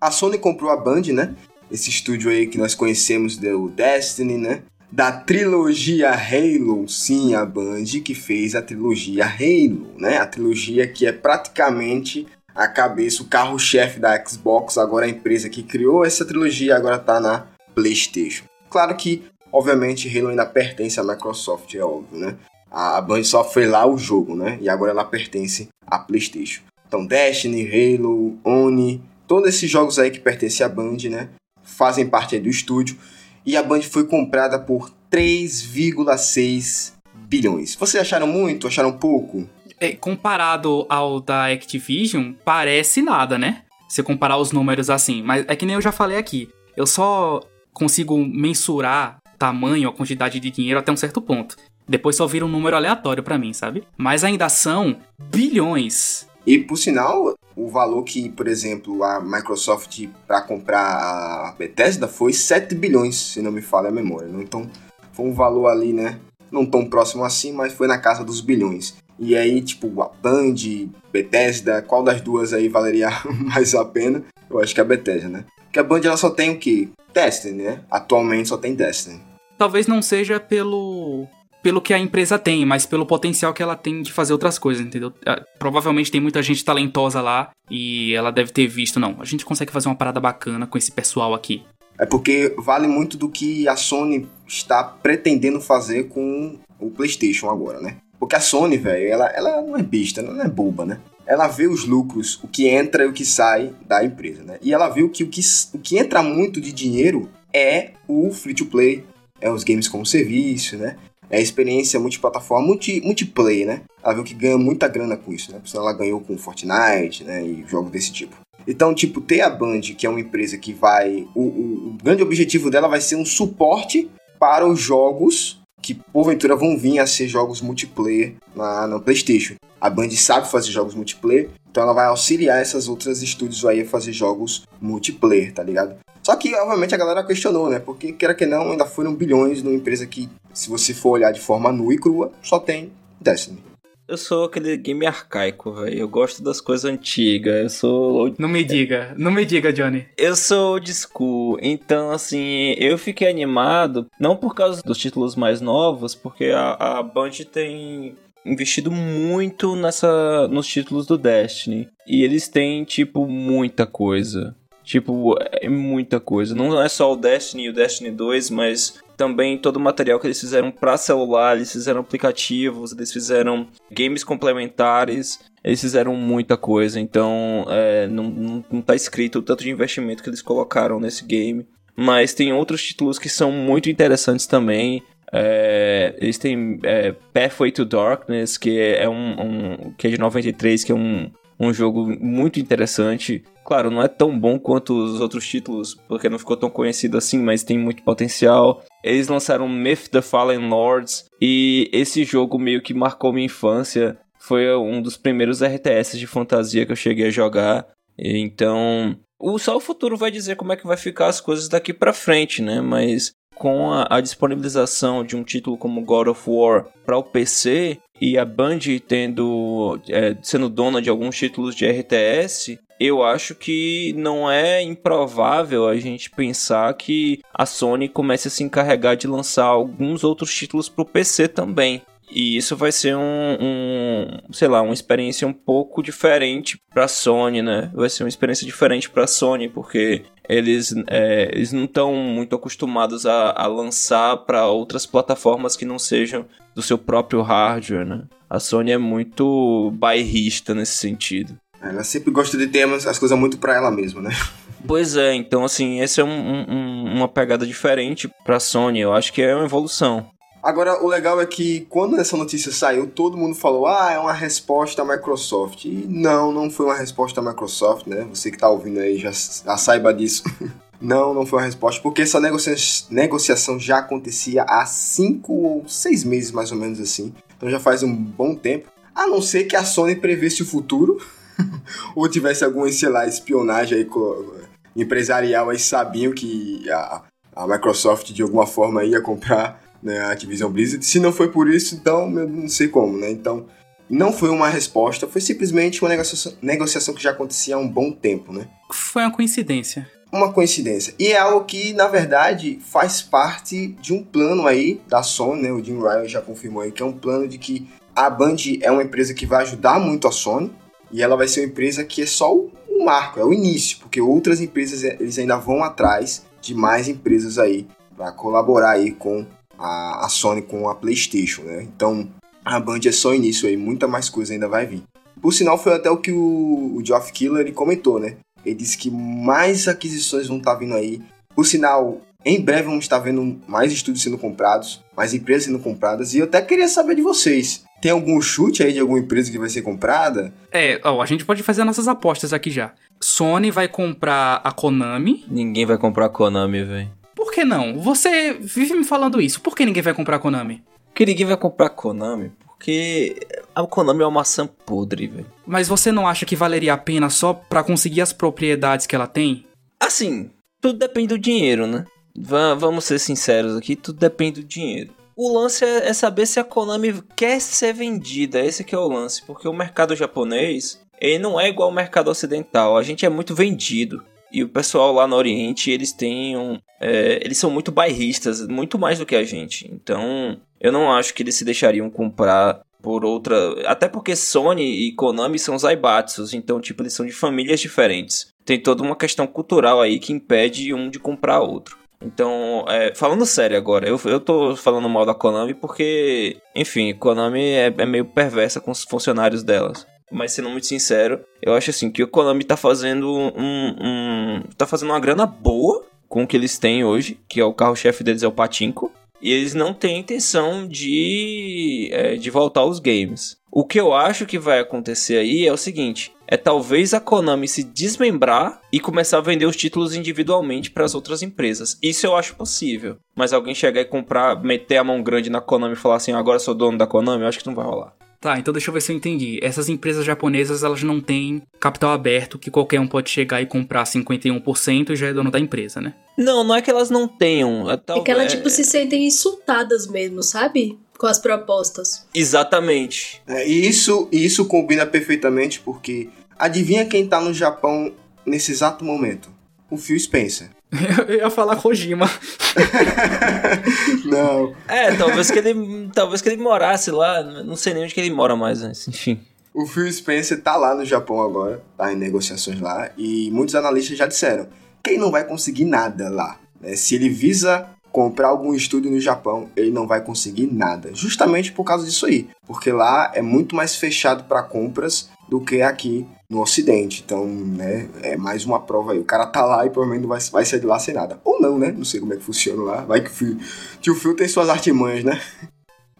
A Sony comprou a Band, né? Esse estúdio aí que nós conhecemos do Destiny, né? Da trilogia Halo, sim, a Band que fez a trilogia Halo, né? A trilogia que é praticamente a cabeça, o carro-chefe da Xbox, agora a empresa que criou essa trilogia, agora tá na PlayStation. Claro que, obviamente, Halo ainda pertence à Microsoft, é óbvio, né? A Band só foi lá o jogo, né? E agora ela pertence à PlayStation. Então, Destiny, Halo, Oni, todos esses jogos aí que pertencem à Band, né? Fazem parte do estúdio. E a Band foi comprada por 3,6 bilhões. Vocês acharam muito? Acharam pouco? É, comparado ao da Activision, parece nada, né? Se comparar os números assim. Mas é que nem eu já falei aqui. Eu só consigo mensurar tamanho, a quantidade de dinheiro até um certo ponto. Depois só vira um número aleatório para mim, sabe? Mas ainda são bilhões. E por sinal, o valor que, por exemplo, a Microsoft para comprar a Bethesda foi 7 bilhões, se não me falha a memória. Né? Então, foi um valor ali, né? Não tão próximo assim, mas foi na casa dos bilhões. E aí, tipo, a Band, Bethesda, qual das duas aí valeria <laughs> mais a pena? Eu acho que a Bethesda, né? Porque a Band ela só tem o quê? Destiny, né? Atualmente só tem Destiny. Talvez não seja pelo pelo que a empresa tem, mas pelo potencial que ela tem de fazer outras coisas, entendeu? Ah, provavelmente tem muita gente talentosa lá e ela deve ter visto, não, a gente consegue fazer uma parada bacana com esse pessoal aqui. É porque vale muito do que a Sony está pretendendo fazer com o PlayStation agora, né? Porque a Sony, velho, ela, ela não é besta, ela não é boba, né? Ela vê os lucros, o que entra e o que sai da empresa, né? E ela viu que o que, o que entra muito de dinheiro é o free to play, é os games como serviço, né? É a experiência multiplataforma, multi, multiplayer, né? Ela viu que ganha muita grana com isso, né? Por ela ganhou com Fortnite, né? E jogos desse tipo. Então, tipo, ter a Band, que é uma empresa que vai. O, o, o grande objetivo dela vai ser um suporte para os jogos que porventura vão vir a ser jogos multiplayer na, na PlayStation. A Band sabe fazer jogos multiplayer, então ela vai auxiliar essas outras estúdios aí a fazer jogos multiplayer, tá ligado? Só que, obviamente, a galera questionou, né? Porque, queira que não, ainda foram bilhões numa empresa que, se você for olhar de forma nua e crua, só tem Destiny. Eu sou aquele game arcaico, velho. Eu gosto das coisas antigas. Eu sou. Não me diga, não me diga, Johnny. Eu sou old school. Então, assim, eu fiquei animado, não por causa dos títulos mais novos, porque a, a Band tem investido muito nessa nos títulos do Destiny. E eles têm, tipo, muita coisa. Tipo, é muita coisa. Não é só o Destiny e o Destiny 2, mas também todo o material que eles fizeram para celular, eles fizeram aplicativos, eles fizeram games complementares, eles fizeram muita coisa, então é, não, não, não tá escrito o tanto de investimento que eles colocaram nesse game. Mas tem outros títulos que são muito interessantes também. É, eles têm é, Pathway to Darkness, que é um, um, que é de 93, que é um, um jogo muito interessante. Claro, não é tão bom quanto os outros títulos, porque não ficou tão conhecido assim, mas tem muito potencial. Eles lançaram Myth the Fallen Lords, e esse jogo meio que marcou minha infância. Foi um dos primeiros RTS de fantasia que eu cheguei a jogar. Então, só o futuro vai dizer como é que vai ficar as coisas daqui para frente, né? Mas com a, a, disponibilização de um título como God of War para o PC e a Band tendo é, sendo dona de alguns títulos de RTS, eu acho que não é improvável a gente pensar que a Sony comece a se encarregar de lançar alguns outros títulos para o PC também. E isso vai ser um, um, sei lá, uma experiência um pouco diferente para a Sony, né? Vai ser uma experiência diferente para a Sony, porque eles, é, eles não estão muito acostumados a, a lançar para outras plataformas que não sejam do seu próprio hardware, né? A Sony é muito bairrista nesse sentido. Ela sempre gosta de ter as coisas muito pra ela mesma, né? Pois é, então assim, essa é um, um, uma pegada diferente pra Sony. Eu acho que é uma evolução. Agora, o legal é que quando essa notícia saiu, todo mundo falou: ah, é uma resposta à Microsoft. E não, não foi uma resposta à Microsoft, né? Você que tá ouvindo aí já, já saiba disso. <laughs> não, não foi uma resposta, porque essa negocia negociação já acontecia há cinco ou seis meses, mais ou menos assim. Então já faz um bom tempo. A não ser que a Sony prevesse o futuro, <laughs> ou tivesse alguma, sei lá, espionagem aí empresarial aí sabiam que a, a Microsoft de alguma forma ia comprar né, a Activision Blizzard. Se não foi por isso, então eu não sei como, né? Então, não foi uma resposta, foi simplesmente uma negociação, negociação que já acontecia há um bom tempo, né? Foi uma coincidência. Uma coincidência. E é algo que, na verdade, faz parte de um plano aí da Sony, né? O Jim Ryan já confirmou aí que é um plano de que a Band é uma empresa que vai ajudar muito a Sony e ela vai ser uma empresa que é só o marco, é o início, porque outras empresas eles ainda vão atrás de mais empresas aí para colaborar aí com a, a Sony com a PlayStation, né? Então a Band é só início aí, muita mais coisa ainda vai vir. Por sinal, foi até o que o, o Geoff Killer comentou, né? Ele disse que mais aquisições vão estar tá vindo aí. Por sinal, em breve vamos estar vendo mais estúdios sendo comprados, mais empresas sendo compradas. E eu até queria saber de vocês. Tem algum chute aí de alguma empresa que vai ser comprada? É, ó, a gente pode fazer nossas apostas aqui já. Sony vai comprar a Konami. Ninguém vai comprar a Konami, velho. Por que não? Você vive me falando isso. Por que ninguém vai comprar a Konami? Porque ninguém vai comprar a Konami? Porque a Konami é uma maçã podre, velho. Mas você não acha que valeria a pena só para conseguir as propriedades que ela tem? Assim, tudo depende do dinheiro, né? V vamos ser sinceros aqui, tudo depende do dinheiro. O lance é, é saber se a Konami quer ser vendida, esse que é o lance, porque o mercado japonês, ele não é igual ao mercado ocidental, a gente é muito vendido. E o pessoal lá no Oriente, eles têm um. É, eles são muito bairristas, muito mais do que a gente. Então, eu não acho que eles se deixariam comprar por outra. Até porque Sony e Konami são Zaibatsus, então, tipo, eles são de famílias diferentes. Tem toda uma questão cultural aí que impede um de comprar outro. Então, é, falando sério agora, eu, eu tô falando mal da Konami porque, enfim, Konami é, é meio perversa com os funcionários delas mas sendo muito sincero, eu acho assim que o Konami tá fazendo um, um tá fazendo uma grana boa com o que eles têm hoje, que é o carro-chefe deles é o Patinco, e eles não têm intenção de é, de voltar aos games. O que eu acho que vai acontecer aí é o seguinte: é talvez a Konami se desmembrar e começar a vender os títulos individualmente para as outras empresas. Isso eu acho possível. Mas alguém chegar e comprar, meter a mão grande na Konami e falar assim, agora sou dono da Konami, eu acho que não vai rolar. Tá, então deixa eu ver se eu entendi. Essas empresas japonesas, elas não têm capital aberto que qualquer um pode chegar e comprar 51% e já é dono da empresa, né? Não, não é que elas não tenham. É, tal... é que elas, é... tipo, se sentem insultadas mesmo, sabe? Com as propostas. Exatamente. É, e isso, isso combina perfeitamente porque adivinha quem tá no Japão nesse exato momento? O Phil Spencer. <laughs> Eu ia falar Kojima. não. É, talvez que ele talvez que ele morasse lá, não sei nem onde que ele mora mais, mas enfim. O Phil Spencer tá lá no Japão agora, tá em negociações lá, e muitos analistas já disseram que ele não vai conseguir nada lá. Né? Se ele visa comprar algum estúdio no Japão, ele não vai conseguir nada, justamente por causa disso aí, porque lá é muito mais fechado para compras do que aqui no Ocidente. Então, né, é mais uma prova aí. O cara tá lá e provavelmente não vai, vai sair de lá sem nada. Ou não, né? Não sei como é que funciona lá. Vai que o Phil, tio Phil tem suas artimanhas, né?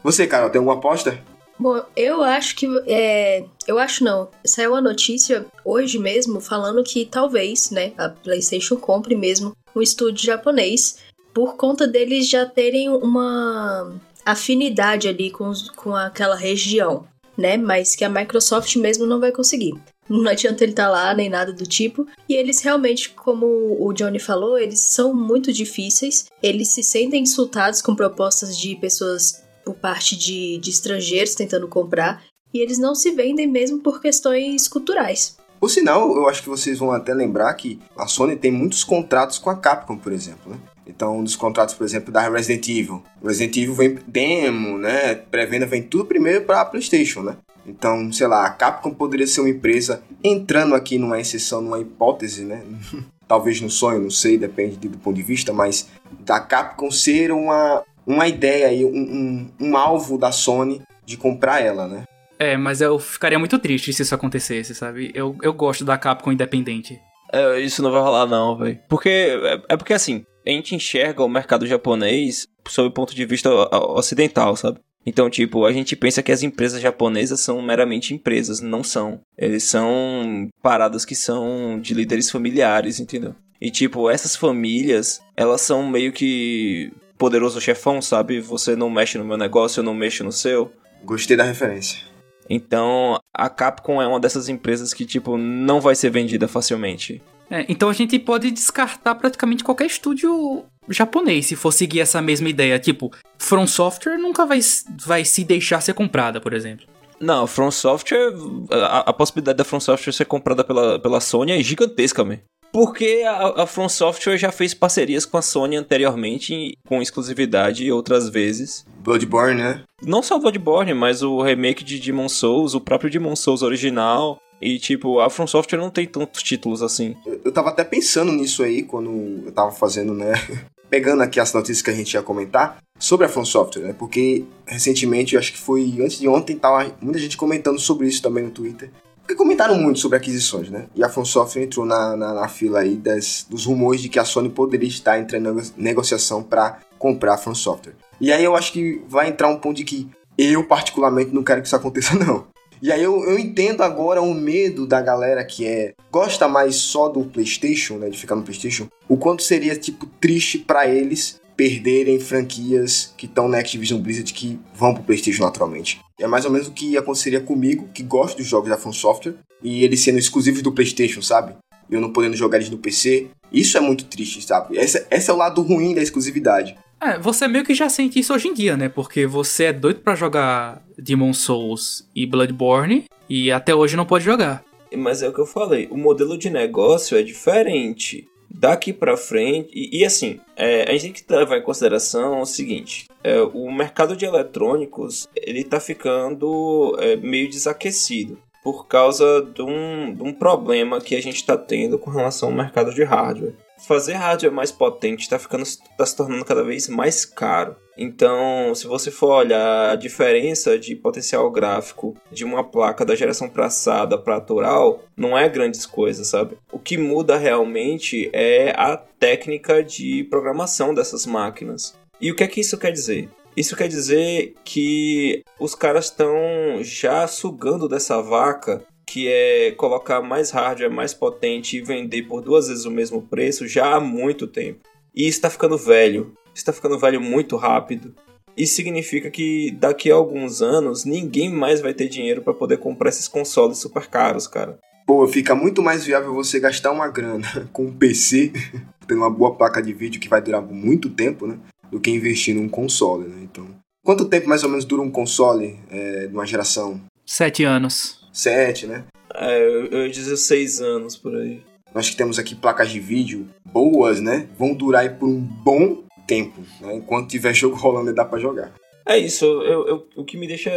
Você, Carol, tem alguma aposta? Bom, eu acho que. É, eu acho não. Saiu a notícia hoje mesmo falando que talvez, né, a PlayStation compre mesmo um estúdio japonês por conta deles já terem uma afinidade ali com, com aquela região, né? Mas que a Microsoft mesmo não vai conseguir não adianta ele estar tá lá nem nada do tipo. E eles realmente, como o Johnny falou, eles são muito difíceis. Eles se sentem insultados com propostas de pessoas por parte de, de estrangeiros tentando comprar. E eles não se vendem mesmo por questões culturais. Por sinal, eu acho que vocês vão até lembrar que a Sony tem muitos contratos com a Capcom, por exemplo, né? Então, um dos contratos, por exemplo, da Resident Evil. Resident Evil vem demo, né? Pré-venda vem tudo primeiro para PlayStation, né? Então, sei lá, a Capcom poderia ser uma empresa entrando aqui numa exceção, numa hipótese, né? <laughs> Talvez no sonho, não sei, depende do ponto de vista, mas da Capcom ser uma, uma ideia aí, um, um, um alvo da Sony de comprar ela, né? É, mas eu ficaria muito triste se isso acontecesse, sabe? Eu, eu gosto da Capcom independente. É, isso não vai rolar não, velho. Porque, é, é, porque assim, a gente enxerga o mercado japonês sob o ponto de vista ocidental, sabe? Então, tipo, a gente pensa que as empresas japonesas são meramente empresas, não são. Eles são paradas que são de líderes familiares, entendeu? E, tipo, essas famílias, elas são meio que poderoso chefão, sabe? Você não mexe no meu negócio, eu não mexo no seu. Gostei da referência. Então, a Capcom é uma dessas empresas que, tipo, não vai ser vendida facilmente. É, então a gente pode descartar praticamente qualquer estúdio japonês se for seguir essa mesma ideia. Tipo, From Software nunca vai, vai se deixar ser comprada, por exemplo. Não, From Software. A, a possibilidade da From Software ser comprada pela, pela Sony é gigantesca, mesmo. Porque a, a From Software já fez parcerias com a Sony anteriormente, com exclusividade outras vezes. Bloodborne, né? Não só Bloodborne, mas o remake de Demon Souls, o próprio Demon Souls original. E, tipo, a From Software não tem tantos títulos assim. Eu, eu tava até pensando nisso aí quando eu tava fazendo, né? <laughs> Pegando aqui as notícias que a gente ia comentar sobre a From Software, né? Porque recentemente, eu acho que foi antes de ontem, tava muita gente comentando sobre isso também no Twitter. Porque comentaram muito sobre aquisições, né? E a From Software entrou na, na, na fila aí das, dos rumores de que a Sony poderia estar entrando em negociação para comprar a From Software. E aí eu acho que vai entrar um ponto de que eu, particularmente, não quero que isso aconteça, <laughs> não. E aí eu, eu entendo agora o medo da galera que é gosta mais só do PlayStation, né, de ficar no PlayStation, o quanto seria tipo triste para eles perderem franquias que estão na Activision Blizzard que vão pro PlayStation naturalmente. É mais ou menos o que aconteceria comigo, que gosto dos jogos da From Software, e eles sendo exclusivos do PlayStation, sabe? E eu não podendo jogar eles no PC. Isso é muito triste, sabe? Esse, esse é o lado ruim da exclusividade. É, você meio que já sente isso hoje em dia, né? Porque você é doido para jogar Demon Souls e Bloodborne e até hoje não pode jogar. Mas é o que eu falei, o modelo de negócio é diferente daqui para frente. E, e assim, é, a gente tem que levar em consideração o seguinte: é, o mercado de eletrônicos ele tá ficando é, meio desaquecido por causa de um, de um problema que a gente está tendo com relação ao mercado de hardware. Fazer hardware mais potente está ficando tá se tornando cada vez mais caro. Então, se você for olhar a diferença de potencial gráfico de uma placa da geração passada para atual, não é grandes coisas, sabe? O que muda realmente é a técnica de programação dessas máquinas. E o que é que isso quer dizer? Isso quer dizer que os caras estão já sugando dessa vaca que é colocar mais hardware mais potente e vender por duas vezes o mesmo preço já há muito tempo. E está ficando velho está ficando velho muito rápido. Isso significa que daqui a alguns anos ninguém mais vai ter dinheiro para poder comprar esses consoles super caros, cara. Pô, fica muito mais viável você gastar uma grana <laughs> com um PC, <laughs> tendo uma boa placa de vídeo que vai durar muito tempo, né? Do que investir num console, né? Então, quanto tempo mais ou menos dura um console é, de uma geração? Sete anos. Sete, né? É, eu, eu ia dizer seis anos por aí. Nós que temos aqui placas de vídeo boas, né? Vão durar aí por um bom tempo. Né? Enquanto tiver <laughs> jogo rolando, dá para jogar. É isso, eu, eu, o que me deixa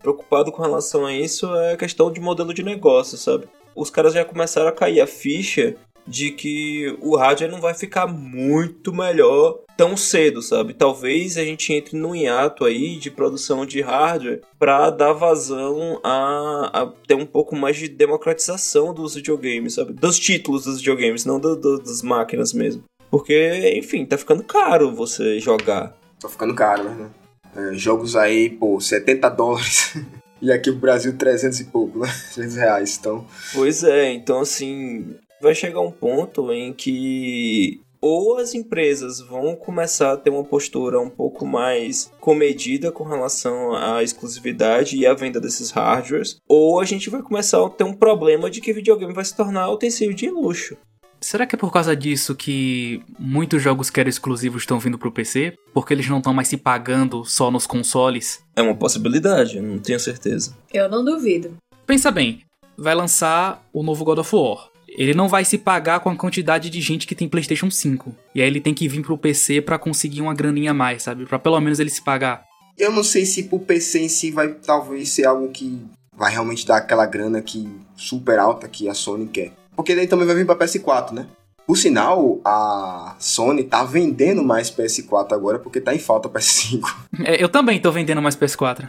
preocupado com relação a isso é a questão de modelo de negócio, sabe? Os caras já começaram a cair a ficha de que o hardware não vai ficar muito melhor tão cedo, sabe? Talvez a gente entre num hiato aí de produção de hardware para dar vazão a, a, ter um pouco mais de democratização dos videogames, sabe? Dos títulos dos videogames, não do, do, das máquinas mesmo. Porque, enfim, tá ficando caro você jogar. Tá ficando caro, né? É, jogos aí, pô, 70 dólares. <laughs> e aqui no Brasil 300 e pouco, né? <laughs> 300 reais, então... Pois é, então assim... Vai chegar um ponto em que ou as empresas vão começar a ter uma postura um pouco mais comedida com relação à exclusividade e à venda desses hardwares, ou a gente vai começar a ter um problema de que videogame vai se tornar utensílio de luxo. Será que é por causa disso que muitos jogos que eram exclusivos estão vindo pro PC? Porque eles não estão mais se pagando só nos consoles? É uma possibilidade, não tenho certeza. Eu não duvido. Pensa bem, vai lançar o novo God of War. Ele não vai se pagar com a quantidade de gente que tem PlayStation 5. E aí ele tem que vir pro PC para conseguir uma graninha a mais, sabe? Para pelo menos ele se pagar. Eu não sei se pro PC em si vai talvez ser algo que vai realmente dar aquela grana que super alta que a Sony quer. Porque daí também vai vir pra PS4, né? Por sinal, a Sony tá vendendo mais PS4 agora porque tá em falta PS5. É, eu também tô vendendo mais PS4.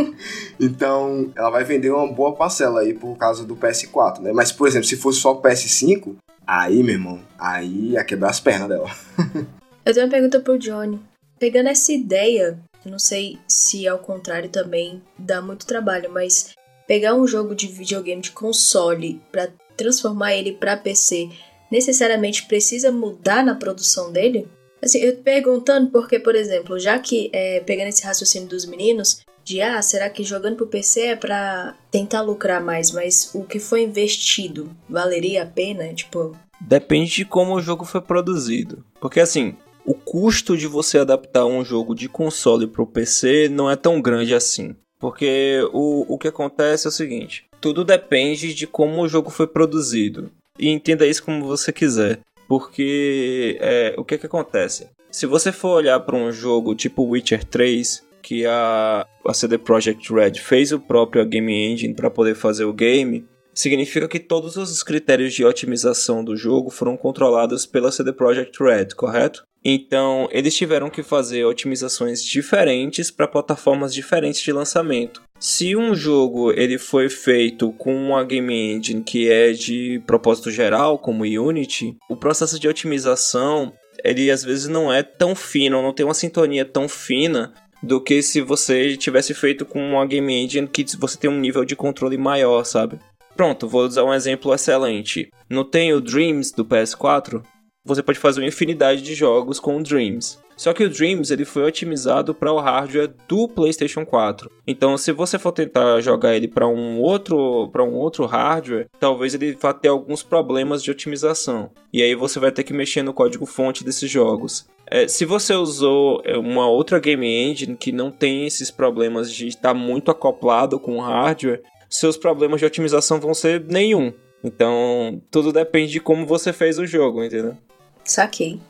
<laughs> então, ela vai vender uma boa parcela aí por causa do PS4, né? Mas, por exemplo, se fosse só o PS5, aí, meu irmão, aí ia quebrar as pernas dela. <laughs> eu tenho uma pergunta pro Johnny. Pegando essa ideia, eu não sei se ao contrário também dá muito trabalho, mas pegar um jogo de videogame de console para transformar ele para PC necessariamente precisa mudar na produção dele? Assim, eu perguntando porque, por exemplo, já que é, pegando esse raciocínio dos meninos, de ah, será que jogando pro PC é pra tentar lucrar mais, mas o que foi investido valeria a pena? Tipo. Depende de como o jogo foi produzido. Porque assim, o custo de você adaptar um jogo de console pro PC não é tão grande assim. Porque o, o que acontece é o seguinte: tudo depende de como o jogo foi produzido. E entenda isso como você quiser. Porque é, o que, que acontece? Se você for olhar para um jogo tipo Witcher 3, que a, a CD Projekt Red fez o próprio Game Engine para poder fazer o game, significa que todos os critérios de otimização do jogo foram controlados pela CD Projekt Red, correto? Então, eles tiveram que fazer otimizações diferentes para plataformas diferentes de lançamento. Se um jogo ele foi feito com uma game engine que é de propósito geral, como Unity, o processo de otimização ele às vezes não é tão fino, não tem uma sintonia tão fina do que se você tivesse feito com uma game engine que você tem um nível de controle maior, sabe? Pronto, vou usar um exemplo excelente. Não tem o Dreams do PS4? você pode fazer uma infinidade de jogos com o Dreams. Só que o Dreams ele foi otimizado para o hardware do PlayStation 4. Então, se você for tentar jogar ele para um outro para um outro hardware, talvez ele vá ter alguns problemas de otimização. E aí você vai ter que mexer no código-fonte desses jogos. É, se você usou é, uma outra game engine que não tem esses problemas de estar muito acoplado com o hardware, seus problemas de otimização vão ser nenhum. Então, tudo depende de como você fez o jogo, entendeu? Saquei.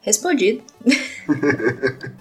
Respondido. <laughs>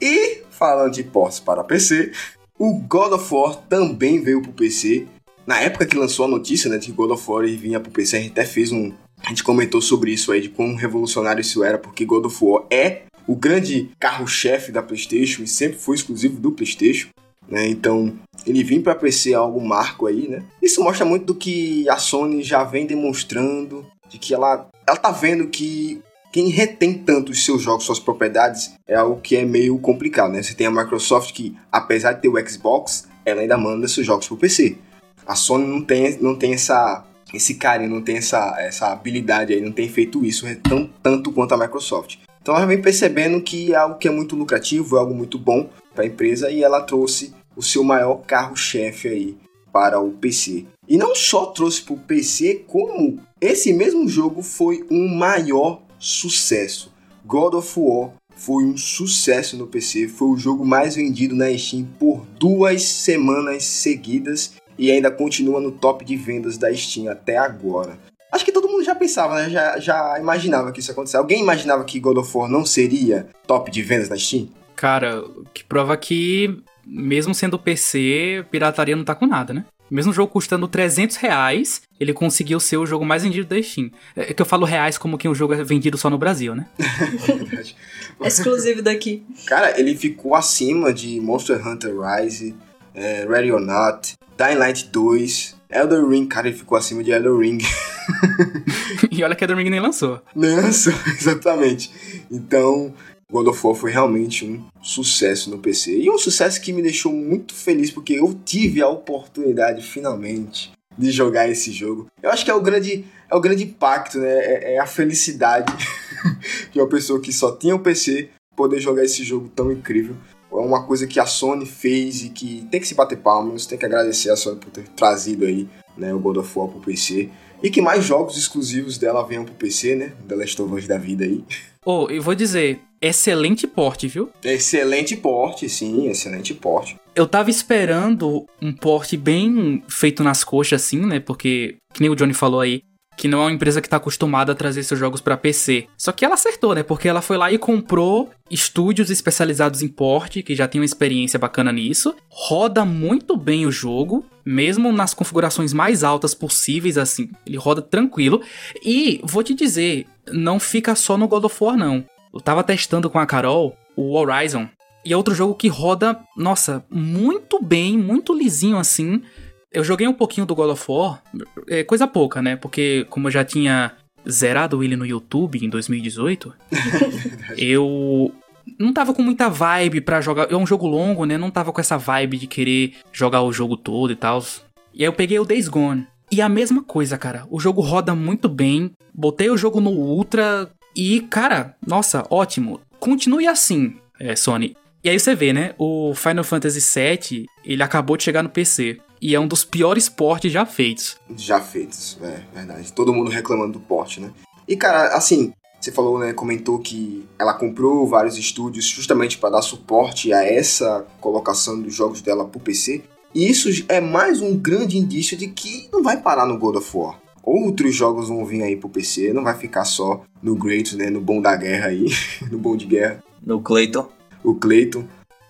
e, falando de ports para PC, o God of War também veio para o PC. Na época que lançou a notícia né, de que God of War vinha para o PC, a gente até fez um. A gente comentou sobre isso aí, de quão revolucionário isso era, porque God of War é o grande carro-chefe da PlayStation e sempre foi exclusivo do PlayStation. Né? Então, ele vir para PC é algo marco aí, né? Isso mostra muito do que a Sony já vem demonstrando, de que ela ela tá vendo que quem retém tanto os seus jogos, suas propriedades, é algo que é meio complicado, né? Você tem a Microsoft que, apesar de ter o Xbox, ela ainda manda seus jogos pro PC. A Sony não tem, não tem essa, esse carinho, não tem essa, essa habilidade aí, não tem feito isso tão, tanto quanto a Microsoft. Então ela vem percebendo que é algo que é muito lucrativo, é algo muito bom para a empresa e ela trouxe o seu maior carro-chefe aí para o PC. E não só trouxe para o PC, como esse mesmo jogo foi um maior sucesso. God of War foi um sucesso no PC, foi o jogo mais vendido na Steam por duas semanas seguidas e ainda continua no top de vendas da Steam até agora. Acho que todo mundo já pensava, né? Já, já imaginava que isso acontecesse. Alguém imaginava que God of War não seria top de vendas na Steam? Cara, que prova que, mesmo sendo PC, pirataria não tá com nada, né? Mesmo o jogo custando 300 reais, ele conseguiu ser o jogo mais vendido da Steam. É que eu falo reais como que o jogo é vendido só no Brasil, né? <laughs> é exclusivo daqui. Cara, ele ficou acima de Monster Hunter Rise, é, Ready or Not, Dying Light 2, Elder Ring, cara, ele ficou acima de Elder Ring. <laughs> e olha que Elder Ring nem lançou. Lançou, <laughs> exatamente. Então, God of War foi realmente um sucesso no PC. E um sucesso que me deixou muito feliz, porque eu tive a oportunidade, finalmente, de jogar esse jogo. Eu acho que é o grande, é o grande impacto, né? É, é a felicidade <laughs> de uma pessoa que só tinha o um PC poder jogar esse jogo tão incrível. É uma coisa que a Sony fez e que tem que se bater palmas, tem que agradecer a Sony por ter trazido aí né, o God of War pro PC. E que mais jogos exclusivos dela venham pro PC, né? The Last of Us da vida aí. Oh, eu vou dizer, excelente porte, viu? Excelente porte, sim, excelente porte. Eu tava esperando um porte bem feito nas coxas, assim, né? Porque, que nem o Johnny falou aí, que não é uma empresa que tá acostumada a trazer seus jogos para PC. Só que ela acertou, né? Porque ela foi lá e comprou estúdios especializados em porte, que já tem uma experiência bacana nisso. Roda muito bem o jogo, mesmo nas configurações mais altas possíveis, assim. Ele roda tranquilo. E vou te dizer, não fica só no God of War, não. Eu tava testando com a Carol o Horizon. E é outro jogo que roda, nossa, muito bem, muito lisinho assim. Eu joguei um pouquinho do God of War, é coisa pouca, né? Porque como eu já tinha zerado ele no YouTube em 2018, <laughs> eu não tava com muita vibe para jogar. É um jogo longo, né? Não tava com essa vibe de querer jogar o jogo todo e tal. E aí eu peguei o Days Gone. E a mesma coisa, cara. O jogo roda muito bem. Botei o jogo no Ultra e, cara, nossa, ótimo. Continue assim, é, Sony. E aí você vê, né? O Final Fantasy VII, ele acabou de chegar no PC. E é um dos piores portes já feitos. Já feitos, é verdade. Todo mundo reclamando do porte, né? E, cara, assim, você falou, né, comentou que ela comprou vários estúdios justamente para dar suporte a essa colocação dos jogos dela pro PC. E isso é mais um grande indício de que não vai parar no God of War. Outros jogos vão vir aí pro PC, não vai ficar só no Great, né, no bom da guerra aí, <laughs> no bom de guerra. No Clayton. O Clayton.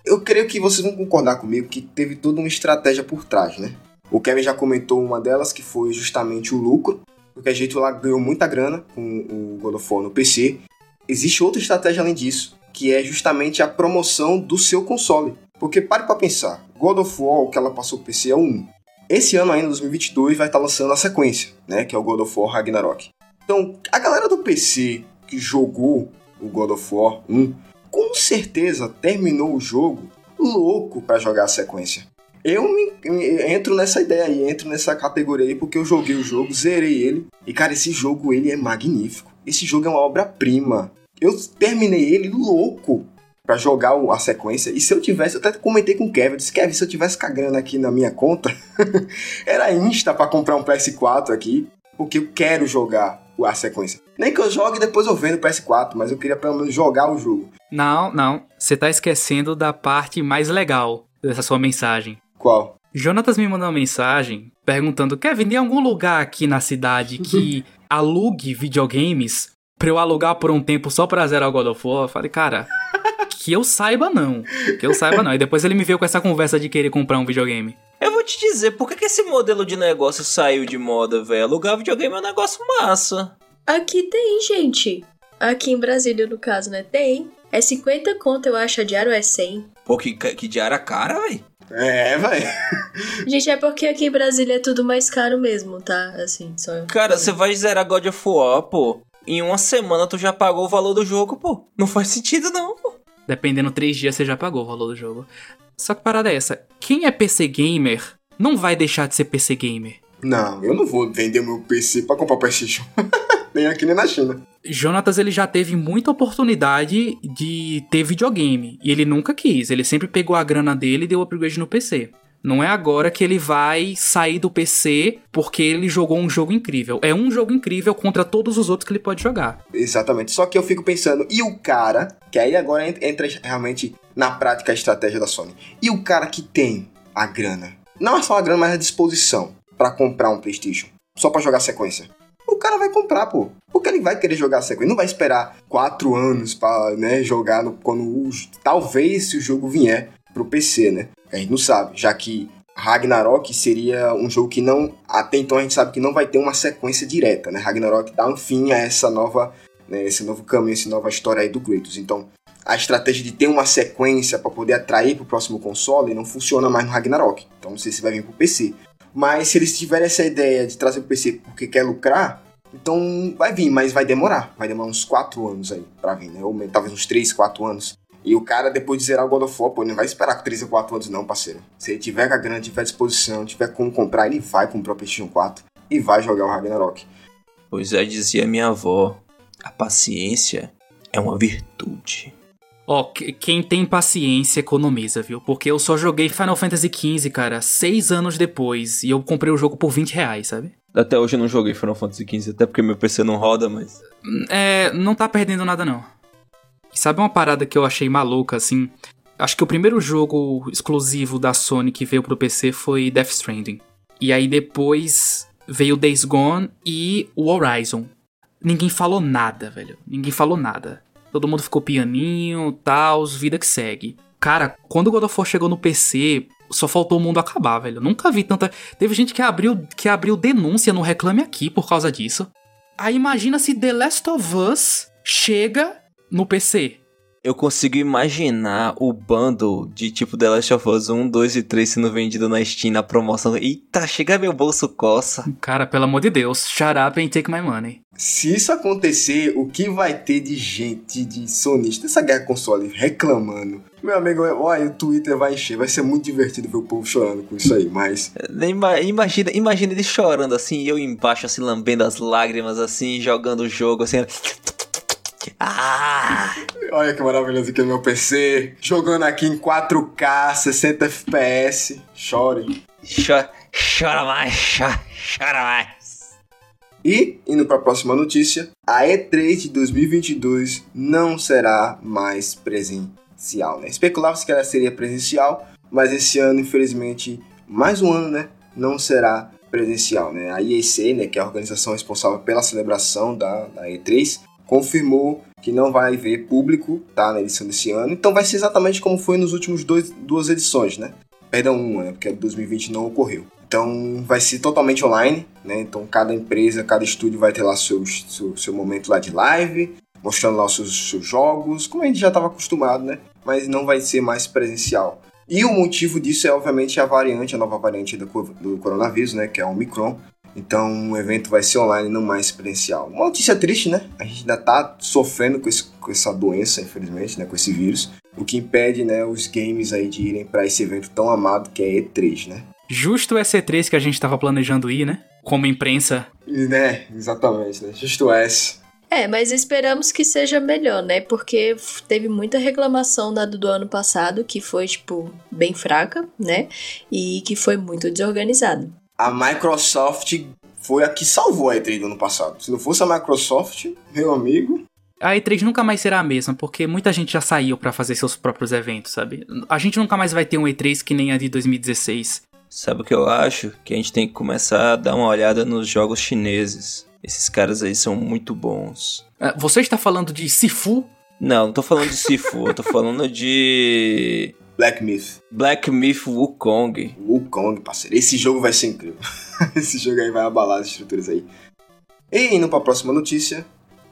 Eu creio que vocês vão concordar comigo que teve toda uma estratégia por trás, né? O Kevin já comentou uma delas, que foi justamente o lucro, porque a gente lá ganhou muita grana com o God of War no PC. Existe outra estratégia além disso, que é justamente a promoção do seu console. Porque pare para pensar, God of War, o que ela passou pro PC é o 1. Esse ano ainda, 2022, vai estar tá lançando a sequência, né, que é o God of War Ragnarok. Então, a galera do PC que jogou o God of War 1 com certeza terminou o jogo louco para jogar a sequência. Eu me, me, entro nessa ideia aí, entro nessa categoria aí porque eu joguei o jogo, zerei ele e cara, esse jogo ele é magnífico. Esse jogo é uma obra-prima. Eu terminei ele louco para jogar a sequência. E se eu tivesse, eu até comentei com o Kevin, eu disse, Kevin, se eu tivesse cagando aqui na minha conta, <laughs> era insta para comprar um PS4 aqui, porque eu quero jogar a sequência. Nem que eu jogue e depois eu vendo o PS4, mas eu queria pelo menos jogar o jogo. Não, não. Você tá esquecendo da parte mais legal dessa sua mensagem. Qual? Jonatas me mandou uma mensagem perguntando: Kevin, tem algum lugar aqui na cidade <laughs> que alugue videogames pra eu alugar por um tempo só pra zerar o God of War? Eu falei, cara, que eu saiba não. Que eu saiba não. E depois ele me veio com essa conversa de querer comprar um videogame. Eu vou te dizer, por que, que esse modelo de negócio saiu de moda, velho? Alugar videogame é um negócio massa. Aqui tem, gente. Aqui em Brasília, no caso, né? Tem. É 50 conto, eu acho, a diário é 100. Pô, que, que diário é cara, velho? É, vai. Gente, é porque aqui em Brasília é tudo mais caro mesmo, tá? Assim, só. Cara, você vai zerar God of War, pô. Em uma semana tu já pagou o valor do jogo, pô. Não faz sentido, não, pô. Dependendo, três dias você já pagou o valor do jogo. Só que parada é essa: quem é PC gamer não vai deixar de ser PC gamer. Não, eu não vou vender meu PC pra comprar PlayStation. <laughs> nem aqui nem na China. Jonatas ele já teve muita oportunidade de ter videogame e ele nunca quis. Ele sempre pegou a grana dele e deu upgrade no PC. Não é agora que ele vai sair do PC porque ele jogou um jogo incrível. É um jogo incrível contra todos os outros que ele pode jogar. Exatamente. Só que eu fico pensando, e o cara, que aí agora entra realmente na prática a estratégia da Sony. E o cara que tem a grana, não é só a grana, mas a disposição para comprar um PlayStation, só para jogar sequência. O cara vai comprar, pô. Porque ele vai querer jogar sequência. Não vai esperar quatro anos para né, jogar no, quando talvez se o jogo vier pro PC, né? A gente não sabe, já que Ragnarok seria um jogo que não. Até então a gente sabe que não vai ter uma sequência direta, né? Ragnarok dá um fim a essa nova. Né, esse novo caminho, essa nova história aí do Kratos. Então, a estratégia de ter uma sequência para poder atrair para o próximo console não funciona mais no Ragnarok. Então, não sei se vai vir para o PC. Mas se eles tiverem essa ideia de trazer para o PC porque quer lucrar, então vai vir, mas vai demorar. Vai demorar uns 4 anos aí para vir, né? Ou talvez uns 3, 4 anos. E o cara, depois de zerar o God of War, pô, não vai esperar 3 ou 4 anos não, parceiro. Se ele tiver com a grana, tiver disposição, tiver como comprar, ele vai comprar o PlayStation 4 e vai jogar o Ragnarok. Pois é, dizia minha avó, a paciência é uma virtude. Ó, oh, quem tem paciência economiza, viu? Porque eu só joguei Final Fantasy XV, cara, seis anos depois. E eu comprei o jogo por 20 reais, sabe? Até hoje eu não joguei Final Fantasy XV, até porque meu PC não roda, mas. É, não tá perdendo nada não. Sabe uma parada que eu achei maluca, assim? Acho que o primeiro jogo exclusivo da Sony que veio pro PC foi Death Stranding. E aí depois veio Days Gone e o Horizon. Ninguém falou nada, velho. Ninguém falou nada. Todo mundo ficou pianinho, tal, vida que segue. Cara, quando o God of War chegou no PC, só faltou o mundo acabar, velho. Nunca vi tanta. Teve gente que abriu, que abriu denúncia no Reclame Aqui por causa disso. Aí imagina se The Last of Us chega no PC. Eu consigo imaginar o bundle de tipo The Last of Us 1, 2 e 3 sendo vendido na Steam na promoção. Eita, chega meu bolso coça. Cara, pelo amor de Deus, shut up and take my money. Se isso acontecer, o que vai ter de gente, de sonista, essa guerra console reclamando? Meu amigo, olha, o Twitter vai encher, vai ser muito divertido ver o povo chorando com isso aí, mas. Imagina, imagina ele chorando assim, eu embaixo, assim, lambendo as lágrimas, assim, jogando o jogo, assim. Ah! Olha que maravilhoso aqui no meu PC. Jogando aqui em 4K, 60 FPS. Chore. Chora, chora mais, chora, chora mais. E, indo para a próxima notícia, a E3 de 2022 não será mais presencial. Né? Especulava-se que ela seria presencial, mas esse ano, infelizmente, mais um ano, né, não será presencial. Né? A IEC, né, que é a organização responsável pela celebração da, da E3, confirmou que não vai haver público tá, na edição desse ano. Então vai ser exatamente como foi nos últimos dois, duas edições, né? Perdão, uma, né? Porque a de 2020 não ocorreu. Então vai ser totalmente online, né? Então cada empresa, cada estúdio vai ter lá seu, seu, seu momento lá de live, mostrando lá os seus, seus jogos, como a gente já estava acostumado, né? Mas não vai ser mais presencial. E o motivo disso é, obviamente, a variante, a nova variante do, do coronavírus, né? Que é o Omicron, então o evento vai ser online, não mais presencial. Uma notícia triste, né? A gente ainda tá sofrendo com, esse, com essa doença, infelizmente, né? Com esse vírus. O que impede, né, os games aí de irem para esse evento tão amado que é E3, né? Justo esse E3 que a gente tava planejando ir, né? Como imprensa. E, né, exatamente, né? Justo esse. É, mas esperamos que seja melhor, né? Porque teve muita reclamação da do ano passado, que foi, tipo, bem fraca, né? E que foi muito desorganizado a Microsoft foi a que salvou a E3 do ano passado. Se não fosse a Microsoft, meu amigo. A E3 nunca mais será a mesma, porque muita gente já saiu para fazer seus próprios eventos, sabe? A gente nunca mais vai ter um E3 que nem a de 2016. Sabe o que eu acho? Que a gente tem que começar a dar uma olhada nos jogos chineses. Esses caras aí são muito bons. É, você está falando de Sifu? Não, não tô falando de Sifu, eu tô falando de Black Myth. Black Myth Wukong. Wukong, parceiro. Esse jogo vai ser incrível. <laughs> Esse jogo aí vai abalar as estruturas aí. E indo para a próxima notícia,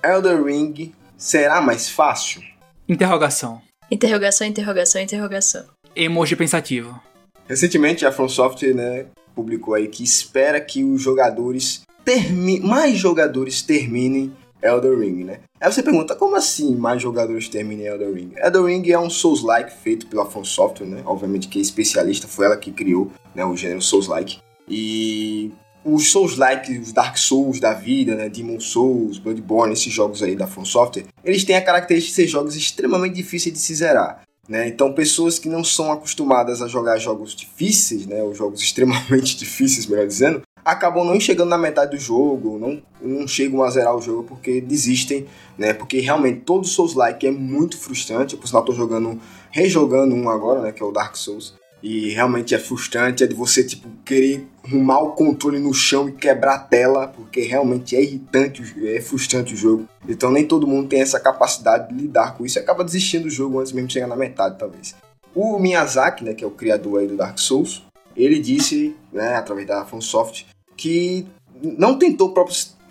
Elder Ring será mais fácil? Interrogação. Interrogação, interrogação, interrogação. Emoji pensativo. Recentemente a From Software, né, publicou aí que espera que os jogadores termi mais jogadores terminem Elder Ring, né? Aí você pergunta, como assim mais jogadores terminem Elder Ring? Elder Ring é um Souls-like feito pela From Software, né? Obviamente que é especialista, foi ela que criou né, o gênero Souls-like. E os Souls-like, os Dark Souls da vida, né? Demon Souls, Bloodborne, esses jogos aí da From Software, eles têm a característica de ser jogos extremamente difíceis de se zerar. Né? Então, pessoas que não são acostumadas a jogar jogos difíceis, né, ou jogos <laughs> extremamente difíceis, melhor dizendo, acabam não chegando na metade do jogo, não, não chegam a zerar o jogo porque desistem, né? Porque realmente todo Souls-like é muito frustrante. Por sinal, estou jogando, rejogando um agora, né? Que é o Dark Souls. E realmente é frustrante, é de você, tipo, querer arrumar o controle no chão e quebrar a tela, porque realmente é irritante, é frustrante o jogo. Então nem todo mundo tem essa capacidade de lidar com isso e acaba desistindo do jogo antes mesmo de chegar na metade, talvez. O Miyazaki, né, que é o criador aí do Dark Souls, ele disse, né, através da FromSoft, que não tentou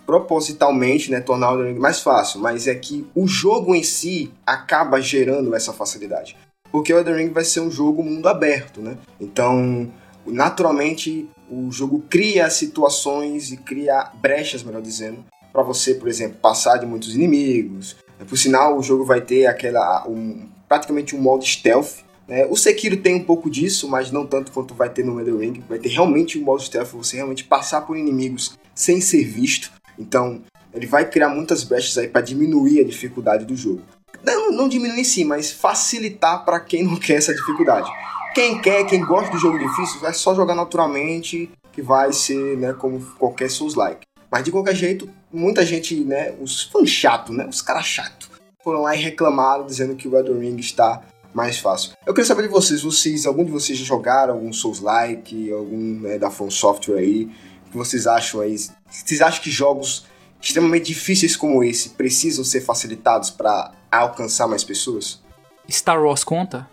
propositalmente né, tornar o Elden Ring mais fácil, mas é que o jogo em si acaba gerando essa facilidade. Porque o Elden Ring vai ser um jogo mundo aberto, né? Então, naturalmente, o jogo cria situações e cria brechas, melhor dizendo, para você, por exemplo, passar de muitos inimigos. Por sinal, o jogo vai ter aquela um, praticamente um modo stealth, é, o Sekiro tem um pouco disso, mas não tanto quanto vai ter no Elden Ring. Vai ter realmente um modo stealth, você realmente passar por inimigos sem ser visto. Então, ele vai criar muitas brechas aí para diminuir a dificuldade do jogo. Não, não diminuir em si, mas facilitar para quem não <laughs> quer essa dificuldade. Quem quer, quem gosta do jogo difícil, vai só jogar naturalmente, que vai ser, né, como qualquer Souls-like. Mas de qualquer jeito, muita gente, né, os fãs chatos, né, os caras chatos, foram lá e reclamaram dizendo que o Elden Ring está mais fácil. Eu queria saber de vocês, vocês, algum de vocês já jogaram algum Souls-like, algum né, da From Software aí? que vocês acham aí? Vocês acham que jogos extremamente difíceis como esse precisam ser facilitados para alcançar mais pessoas? Star Wars conta?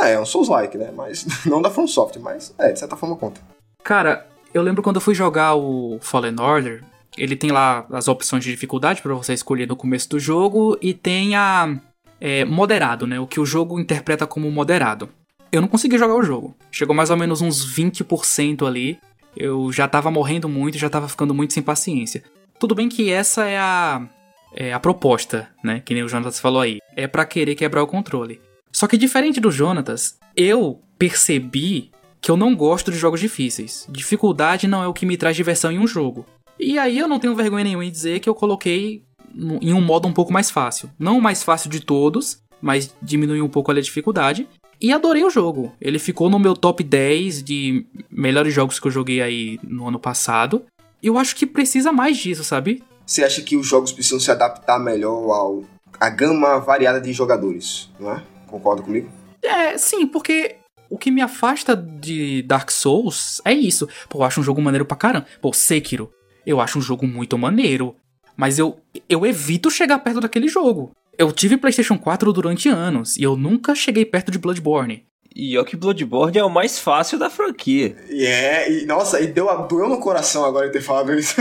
É, é um Souls-like, né? Mas <laughs> não da From Software, mas é, de certa forma conta. Cara, eu lembro quando eu fui jogar o Fallen Order, ele tem lá as opções de dificuldade para você escolher no começo do jogo e tem a é, moderado, né? O que o jogo interpreta como moderado. Eu não consegui jogar o jogo. Chegou mais ou menos uns 20% ali. Eu já tava morrendo muito, já tava ficando muito sem paciência. Tudo bem que essa é a é a proposta, né? Que nem o Jonatas falou aí. É para querer quebrar o controle. Só que diferente do Jonatas, eu percebi que eu não gosto de jogos difíceis. Dificuldade não é o que me traz diversão em um jogo. E aí eu não tenho vergonha nenhuma em dizer que eu coloquei em um modo um pouco mais fácil. Não o mais fácil de todos, mas diminui um pouco a dificuldade. E adorei o jogo. Ele ficou no meu top 10 de melhores jogos que eu joguei aí no ano passado. E eu acho que precisa mais disso, sabe? Você acha que os jogos precisam se adaptar melhor ao a gama variada de jogadores, não é? Concorda comigo? É, sim, porque o que me afasta de Dark Souls é isso. Pô, eu acho um jogo maneiro pra caramba. Pô, Sekiro, eu acho um jogo muito maneiro. Mas eu, eu evito chegar perto daquele jogo. Eu tive PlayStation 4 durante anos e eu nunca cheguei perto de Bloodborne. E ó que Bloodborne é o mais fácil da franquia. É, e nossa, e deu, doeu no coração agora ter falado isso.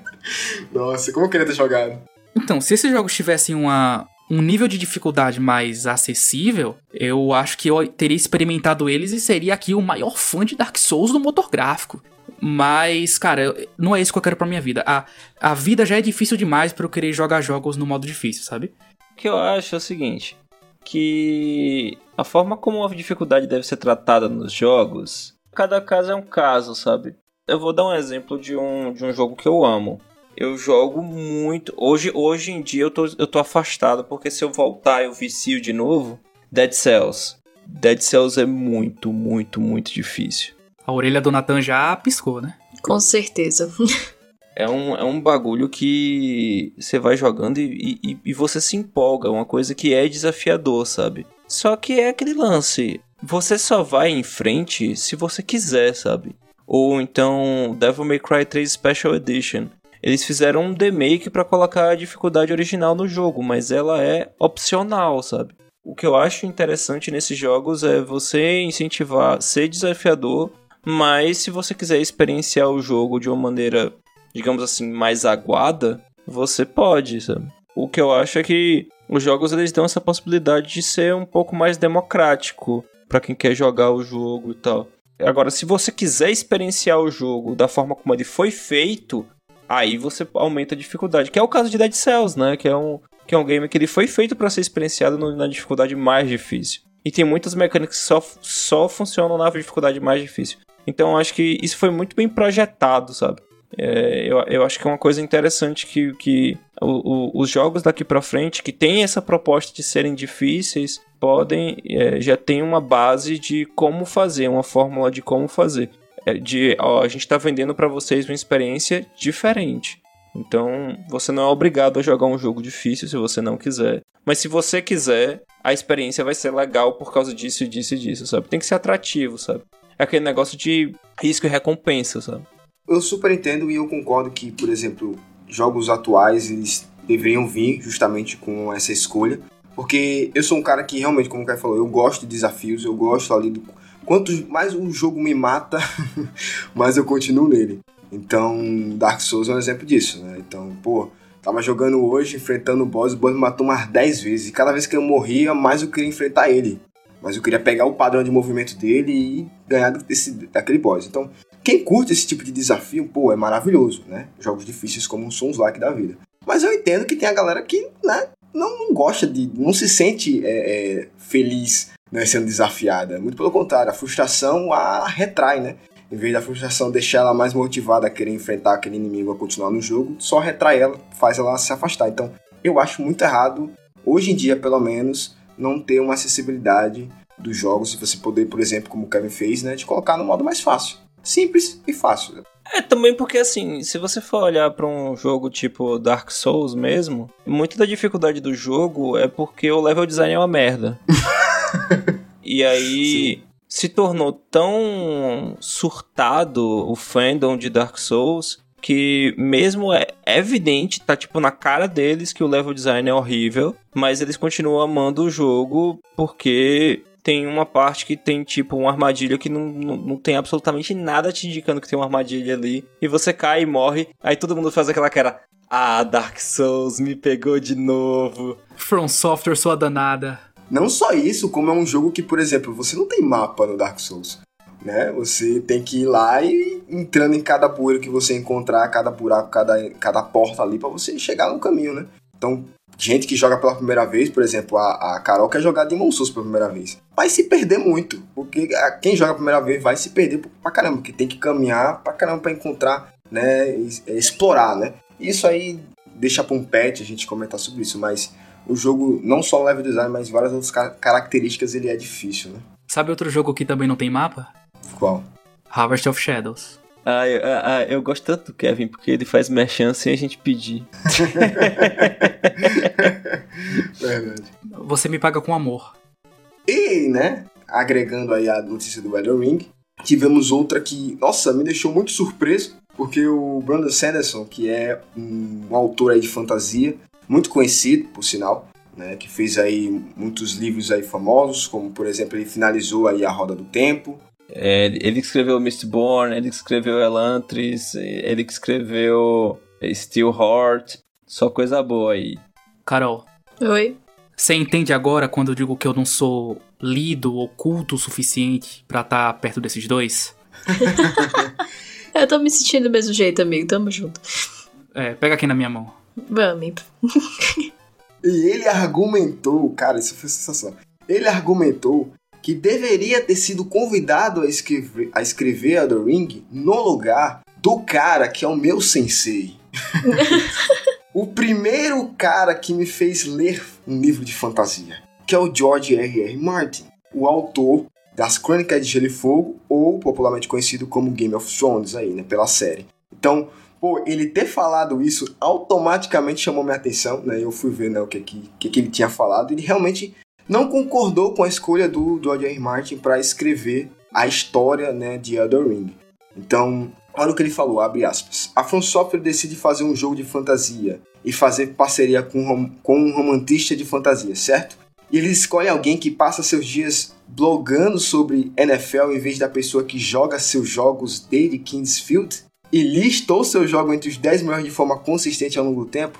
<laughs> nossa, como eu queria ter jogado. Então, se esses jogos tivessem uma, um nível de dificuldade mais acessível, eu acho que eu teria experimentado eles e seria aqui o maior fã de Dark Souls no motor gráfico. Mas, cara, não é isso que eu quero pra minha vida. A, a vida já é difícil demais para eu querer jogar jogos no modo difícil, sabe? O que eu acho é o seguinte: que a forma como a dificuldade deve ser tratada nos jogos, cada caso é um caso, sabe? Eu vou dar um exemplo de um, de um jogo que eu amo. Eu jogo muito. Hoje, hoje em dia eu tô, eu tô afastado, porque se eu voltar eu vicio de novo. Dead Cells. Dead Cells é muito, muito, muito difícil. A orelha do Nathan já piscou, né? Com certeza. é um, é um bagulho que você vai jogando e, e, e você se empolga. Uma coisa que é desafiador, sabe? Só que é aquele lance. Você só vai em frente se você quiser, sabe? Ou então Devil May Cry 3 Special Edition. Eles fizeram um demake para colocar a dificuldade original no jogo, mas ela é opcional, sabe? O que eu acho interessante nesses jogos é você incentivar ser desafiador, mas se você quiser experienciar o jogo de uma maneira, digamos assim, mais aguada, você pode, sabe? O que eu acho é que os jogos eles dão essa possibilidade de ser um pouco mais democrático para quem quer jogar o jogo e tal. Agora, se você quiser experienciar o jogo da forma como ele foi feito, aí você aumenta a dificuldade. Que é o caso de Dead Cells, né? Que é um, que é um game que ele foi feito para ser experienciado no, na dificuldade mais difícil. E tem muitas mecânicas que só, só funcionam na dificuldade mais difícil. Então acho que isso foi muito bem projetado, sabe? É, eu, eu acho que é uma coisa interessante que, que o, o, os jogos daqui para frente que tem essa proposta de serem difíceis podem é, já tem uma base de como fazer, uma fórmula de como fazer. É, de, ó, a gente está vendendo para vocês uma experiência diferente. Então, você não é obrigado a jogar um jogo difícil se você não quiser. Mas se você quiser, a experiência vai ser legal por causa disso disso e disso, sabe? Tem que ser atrativo, sabe? É aquele negócio de risco e recompensa, sabe? Eu super entendo e eu concordo que, por exemplo, jogos atuais eles deveriam vir justamente com essa escolha. Porque eu sou um cara que realmente, como o Kai falou, eu gosto de desafios, eu gosto ali do, Quanto mais o jogo me mata, <laughs> mais eu continuo nele. Então, Dark Souls é um exemplo disso, né? Então, pô, tava jogando hoje, enfrentando o boss, o boss me matou umas 10 vezes. E cada vez que eu morria, mais eu queria enfrentar ele. Mas eu queria pegar o padrão de movimento dele e ganhar desse, daquele boss. Então, quem curte esse tipo de desafio, pô, é maravilhoso, né? Jogos difíceis como um Sons Like da vida. Mas eu entendo que tem a galera que, né, não, não gosta de. não se sente é, é, feliz né, sendo desafiada. Muito pelo contrário, a frustração a retrai, né? Em vez da frustração deixar ela mais motivada a querer enfrentar aquele inimigo a continuar no jogo, só retrai ela, faz ela se afastar. Então, eu acho muito errado, hoje em dia pelo menos, não ter uma acessibilidade dos jogos, se você poder, por exemplo, como o Kevin fez, né, de colocar no modo mais fácil. Simples e fácil. É, também porque assim, se você for olhar para um jogo tipo Dark Souls mesmo, muito da dificuldade do jogo é porque o level design é uma merda. <laughs> e aí, Sim. se tornou tão surtado o fandom de Dark Souls que mesmo é evidente, tá tipo na cara deles que o level design é horrível, mas eles continuam amando o jogo porque tem uma parte que tem tipo uma armadilha que não, não, não, tem absolutamente nada te indicando que tem uma armadilha ali. E você cai e morre. Aí todo mundo faz aquela cara. Ah, Dark Souls me pegou de novo. From Software, sua danada. Não só isso, como é um jogo que, por exemplo, você não tem mapa no Dark Souls né? Você tem que ir lá e entrando em cada poeira que você encontrar, cada buraco, cada, cada porta ali para você chegar no caminho, né? Então, gente que joga pela primeira vez, por exemplo, a, a Carol quer jogar Demon Souls pela primeira vez. Vai se perder muito, porque quem joga a primeira vez vai se perder pra caramba, porque tem que caminhar pra caramba pra encontrar, né? Explorar, né? Isso aí deixa pra um pet a gente comentar sobre isso, mas o jogo, não só o level design, mas várias outras características, ele é difícil, né? Sabe outro jogo que também não tem mapa? Qual? Harvest of Shadows. Ah eu, ah, eu, gosto tanto do Kevin, porque ele faz merchan sem a gente pedir. <laughs> Verdade. Você me paga com amor. E, né, agregando aí a notícia do Elden Ring, tivemos outra que, nossa, me deixou muito surpreso, porque o Brandon Sanderson, que é um autor aí de fantasia, muito conhecido, por sinal, né, que fez aí muitos livros aí famosos, como por exemplo ele finalizou aí a Roda do Tempo, é, ele escreveu Mistborn, ele escreveu Elantris, ele escreveu Steelheart, só coisa boa aí. Carol. Oi. Você entende agora quando eu digo que eu não sou lido ou culto o suficiente para estar tá perto desses dois? <laughs> eu tô me sentindo do mesmo jeito, amigo. Tamo junto. É, pega aqui na minha mão. Vamos. <laughs> e ele argumentou, cara, isso foi sensacional. Ele argumentou que deveria ter sido convidado a escrever, a escrever a The Ring no lugar do cara que é o meu sensei. <laughs> o primeiro cara que me fez ler um livro de fantasia, que é o George R. R. Martin, o autor das Crônicas de Gelo e Fogo, ou popularmente conhecido como Game of Thrones aí, né, pela série. Então, pô, ele ter falado isso automaticamente chamou minha atenção, né? Eu fui ver né, o que, que, que ele tinha falado. Ele realmente não concordou com a escolha do George R. Martin para escrever a história né, de Elden Ring. Então, olha o que ele falou, abre aspas. A From Software decide fazer um jogo de fantasia e fazer parceria com, com um romantista de fantasia, certo? E ele escolhe alguém que passa seus dias blogando sobre NFL em vez da pessoa que joga seus jogos desde Kingsfield e listou seu jogo entre os 10 melhores de forma consistente ao longo do tempo.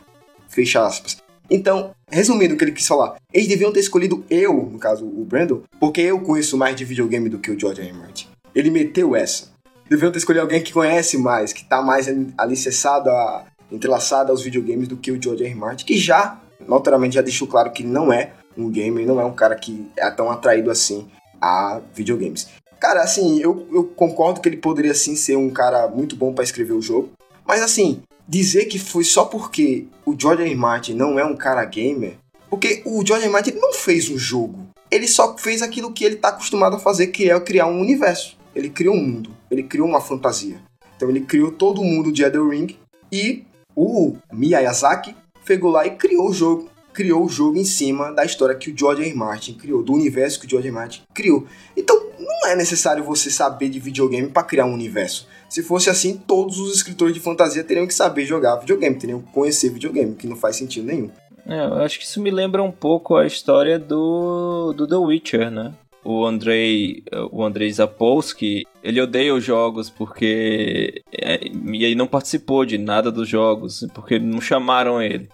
Fecha aspas. Então, resumindo o que ele quis falar, eles deviam ter escolhido eu, no caso o Brandon, porque eu conheço mais de videogame do que o George R. Martin. Ele meteu essa. Deviam ter escolhido alguém que conhece mais, que está mais alicerçado, a, entrelaçado aos videogames do que o George R. Martin, que já, notoriamente, já deixou claro que não é um gamer, não é um cara que é tão atraído assim a videogames. Cara, assim, eu, eu concordo que ele poderia sim ser um cara muito bom para escrever o jogo, mas assim, dizer que foi só porque o R. Martin não é um cara gamer, porque o R. Martin não fez um jogo. Ele só fez aquilo que ele está acostumado a fazer, que é criar um universo. Ele criou um mundo, ele criou uma fantasia. Então ele criou todo o mundo de Elden Ring e o Miyazaki pegou lá e criou o jogo. Criou o jogo em cima da história que o George R. Martin criou, do universo que o George R. Martin criou. Então não é necessário você saber de videogame para criar um universo. Se fosse assim, todos os escritores de fantasia teriam que saber jogar videogame, teriam que conhecer videogame, que não faz sentido nenhum. É, eu acho que isso me lembra um pouco a história do, do The Witcher, né? O Andrei, o Andrei Zapolsky, ele odeia os jogos porque é, e ele não participou de nada dos jogos, porque não chamaram ele.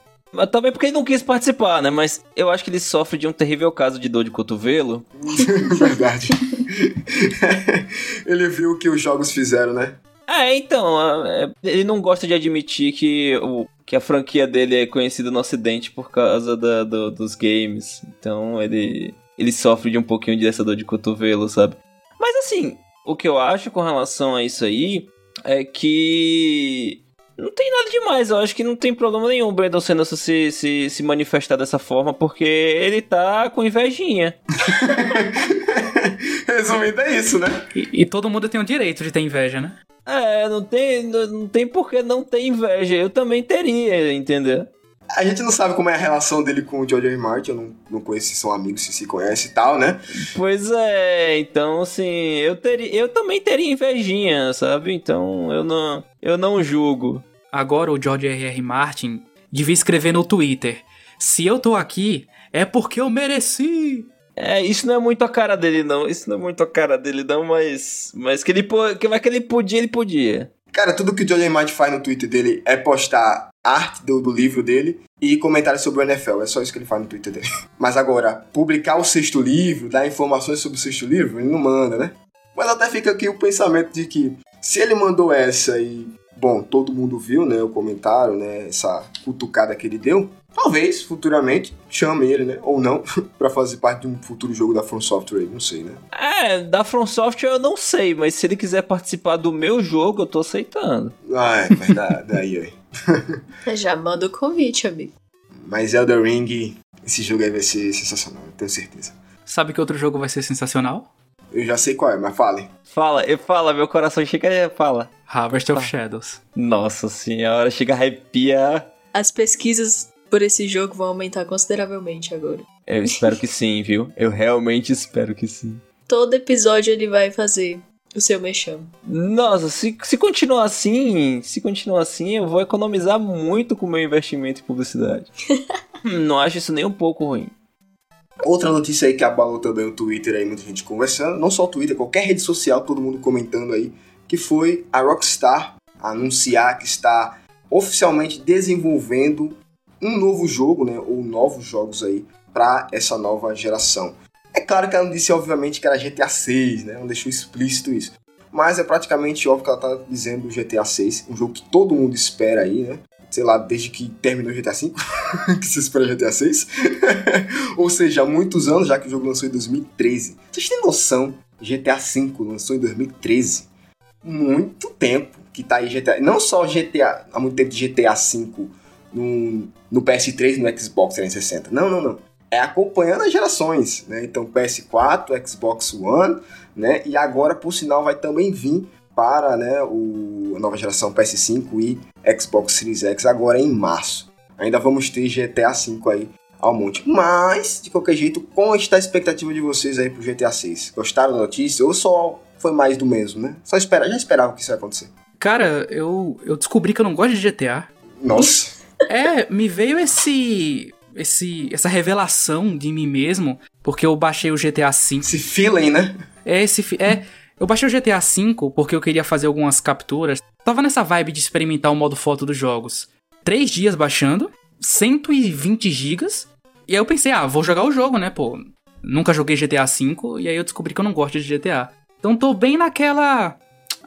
Também porque ele não quis participar, né? Mas eu acho que ele sofre de um terrível caso de dor de cotovelo. <laughs> Verdade. <laughs> ele viu o que os jogos fizeram, né? É, então, é, ele não gosta de admitir que, o, que a franquia dele é conhecida no ocidente por causa da, do, dos games. Então ele, ele sofre de um pouquinho de essa dor de cotovelo, sabe? Mas assim, o que eu acho com relação a isso aí é que não tem nada demais, eu acho que não tem problema nenhum o Brandon Sanderson se, se, se manifestar dessa forma, porque ele tá com invejinha. <laughs> Resumindo, é isso, né? E, e, todo mundo tem o direito de ter inveja, né? É, não tem, não, não tem por que não ter inveja. Eu também teria, entendeu? A gente não sabe como é a relação dele com o George R. Martin, eu não, não conheço se são amigos, se se conhece e tal, né? Pois é, então assim, eu teria, eu também teria invejinha, sabe? Então eu não, eu não julgo. Agora o George R. R. Martin devia escrever no Twitter: Se eu tô aqui, é porque eu mereci. É, isso não é muito a cara dele, não. Isso não é muito a cara dele, não, mas. Mas que ele, que, mas que ele podia, ele podia. Cara, tudo que o R. Martin faz no Twitter dele é postar arte do, do livro dele e comentários sobre o NFL. É só isso que ele faz no Twitter dele. <laughs> Mas agora, publicar o sexto livro, dar informações sobre o sexto livro, ele não manda, né? Mas até fica aqui o pensamento de que se ele mandou essa e bom, todo mundo viu, né, o comentário, né, essa cutucada que ele deu. Talvez futuramente chame ele, né, ou não, <laughs> para fazer parte de um futuro jogo da From Software, não sei, né? É, da From Software eu não sei, mas se ele quiser participar do meu jogo, eu tô aceitando. Ah, é verdade, <laughs> aí, aí. Já manda o convite, amigo. Mas Elder Ring, esse jogo aí vai ser sensacional, eu tenho certeza. Sabe que outro jogo vai ser sensacional? Eu já sei qual é, mas fale. Fala, eu fala, meu coração chega e fala. Harvest of Shadows. Nossa senhora, chega a arrepiar. As pesquisas por esse jogo vão aumentar consideravelmente agora. Eu espero que sim, viu? Eu realmente espero que sim. Todo episódio ele vai fazer o seu mexão. Nossa, se, se continuar assim, se continuar assim, eu vou economizar muito com o meu investimento em publicidade. <laughs> Não acho isso nem um pouco ruim. Outra notícia aí que abalou também o Twitter aí, muita gente conversando, não só o Twitter, qualquer rede social, todo mundo comentando aí, que foi a Rockstar anunciar que está oficialmente desenvolvendo um novo jogo, né, ou novos jogos aí para essa nova geração. É claro que ela não disse obviamente que era GTA 6, né, não deixou explícito isso. Mas é praticamente óbvio que ela está dizendo GTA 6, um jogo que todo mundo espera aí, né? sei lá, desde que terminou GTA V, <laughs> que se espera GTA 6. <laughs> Ou seja, há muitos anos, já que o jogo lançou em 2013. Vocês têm noção? GTA V lançou em 2013. Muito tempo que tá aí GTA. Não só GTA, há muito tempo de GTA V no, no PS3 e no Xbox 360. Não, não, não. É acompanhando as gerações, né? Então PS4, Xbox One, né? E agora, por sinal, vai também vir para né, o, a nova geração PS5 e Xbox Series X agora em março. Ainda vamos ter GTA V aí ao monte. Mas, de qualquer jeito, como está a expectativa de vocês aí pro GTA 6? Gostaram da notícia ou só foi mais do mesmo, né? Só espera, já esperava que isso ia acontecer. Cara, eu, eu descobri que eu não gosto de GTA. Nossa. É, me veio esse esse essa revelação de mim mesmo, porque eu baixei o GTA V. Esse feeling, né? É esse é eu baixei o GTA V porque eu queria fazer algumas capturas. Tava nessa vibe de experimentar o modo foto dos jogos. Três dias baixando, 120 gigas. E aí eu pensei, ah, vou jogar o jogo, né, pô. Nunca joguei GTA V e aí eu descobri que eu não gosto de GTA. Então tô bem naquela.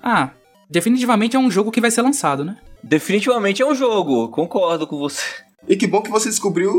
Ah, definitivamente é um jogo que vai ser lançado, né? Definitivamente é um jogo, concordo com você. E que bom que você descobriu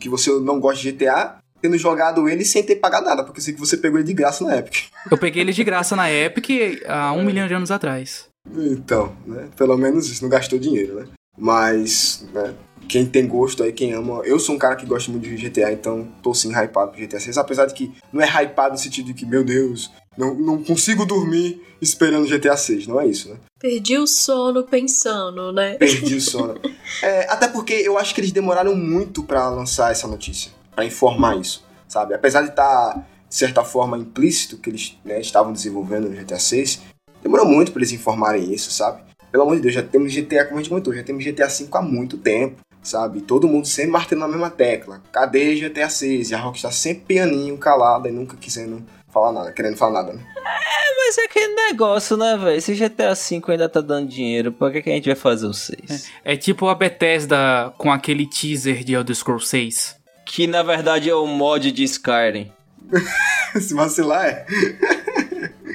que você não gosta de GTA tendo jogado ele sem ter pagado nada, porque eu sei que você pegou ele de graça na Epic. <laughs> Eu peguei ele de graça na Epic há um milhão de anos atrás. Então, né? Pelo menos isso, não gastou dinheiro, né? Mas, né? Quem tem gosto aí, quem ama. Eu sou um cara que gosta muito de GTA, então tô sim hypado pro GTA 6. Apesar de que não é hypado no sentido de que, meu Deus, não, não consigo dormir esperando GTA 6. Não é isso, né? Perdi o sono pensando, né? Perdi o <laughs> sono. é, até porque eu acho que eles demoraram muito para lançar essa notícia para informar isso, sabe? Apesar de estar, tá, de certa forma, implícito que eles né, estavam desenvolvendo no GTA 6, demorou muito para eles informarem isso, sabe? Pelo amor de Deus, já temos GTA, como a gente comentou, já temos GTA 5 há muito tempo, sabe? Todo mundo sempre martelando na mesma tecla. Cadê GTA 6? E a Rockstar sempre pianinho, calada e nunca quisendo falar nada, querendo falar nada, né? É, mas é aquele negócio, né, velho? Se GTA V ainda tá dando dinheiro, por que, que a gente vai fazer o 6? É, é tipo a Bethesda com aquele teaser de Elder Scrolls 6 que na verdade é o mod de Skyrim. <laughs> Se vacilar é.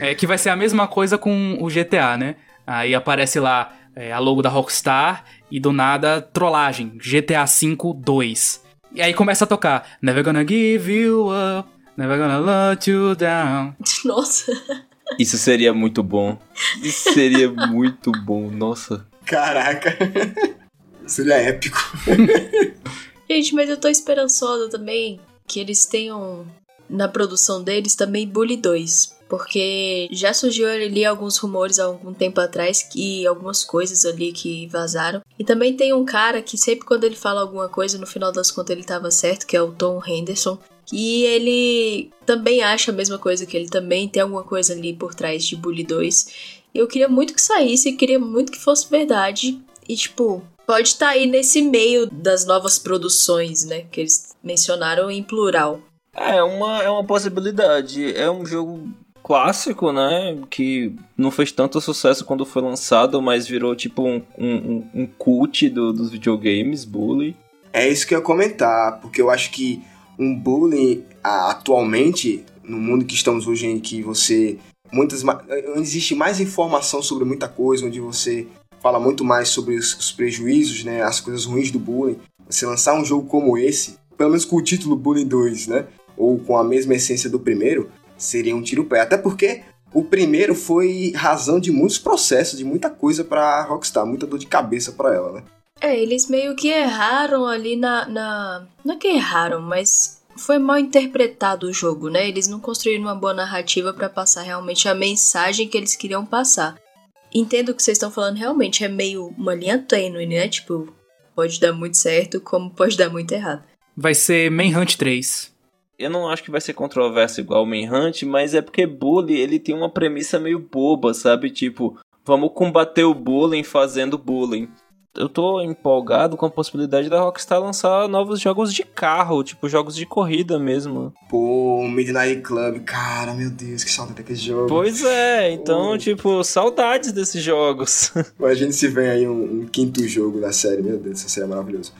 é. Que vai ser a mesma coisa com o GTA, né? Aí aparece lá é, a logo da Rockstar e do nada trollagem, GTA V 2. E aí começa a tocar Never gonna give you up, never gonna let you down. <laughs> Nossa. Isso seria muito bom. Isso seria muito bom, nossa. Caraca. Seria épico. <laughs> Gente, mas eu tô esperançosa também que eles tenham na produção deles também Bully 2. Porque já surgiu ali alguns rumores há algum tempo atrás que algumas coisas ali que vazaram. E também tem um cara que sempre quando ele fala alguma coisa, no final das contas ele tava certo, que é o Tom Henderson. E ele também acha a mesma coisa que ele também tem alguma coisa ali por trás de Bully 2. Eu queria muito que saísse, queria muito que fosse verdade. E tipo, pode estar tá aí nesse meio das novas produções, né? Que eles mencionaram em plural. É uma, é uma possibilidade. É um jogo clássico, né? Que não fez tanto sucesso quando foi lançado, mas virou tipo um, um, um cult do, dos videogames, Bully. É isso que eu ia comentar, porque eu acho que um bullying atualmente, no mundo que estamos hoje em que você muitas existe mais informação sobre muita coisa, onde você fala muito mais sobre os, os, prejuízos, né, as coisas ruins do bullying. Você lançar um jogo como esse, pelo menos com o título Bullying 2, né, ou com a mesma essência do primeiro, seria um tiro pé. Até porque o primeiro foi razão de muitos processos, de muita coisa para Rockstar, muita dor de cabeça para ela, né? É, eles meio que erraram ali na, na. Não é que erraram, mas foi mal interpretado o jogo, né? Eles não construíram uma boa narrativa para passar realmente a mensagem que eles queriam passar. Entendo o que vocês estão falando, realmente é meio uma linha tênue, né? Tipo, pode dar muito certo, como pode dar muito errado. Vai ser Manhunt 3. Eu não acho que vai ser controverso igual o Manhunt, mas é porque Bully, ele tem uma premissa meio boba, sabe? Tipo, vamos combater o bullying fazendo bullying eu tô empolgado com a possibilidade da Rockstar lançar novos jogos de carro, tipo jogos de corrida mesmo. Pô, Midnight Club, cara, meu Deus, que saudade daquele jogo. Pois é, então, tipo, saudades desses jogos. <laughs> Imagina se vem aí um, um, quinto jogo da série, meu Deus, isso seria maravilhoso.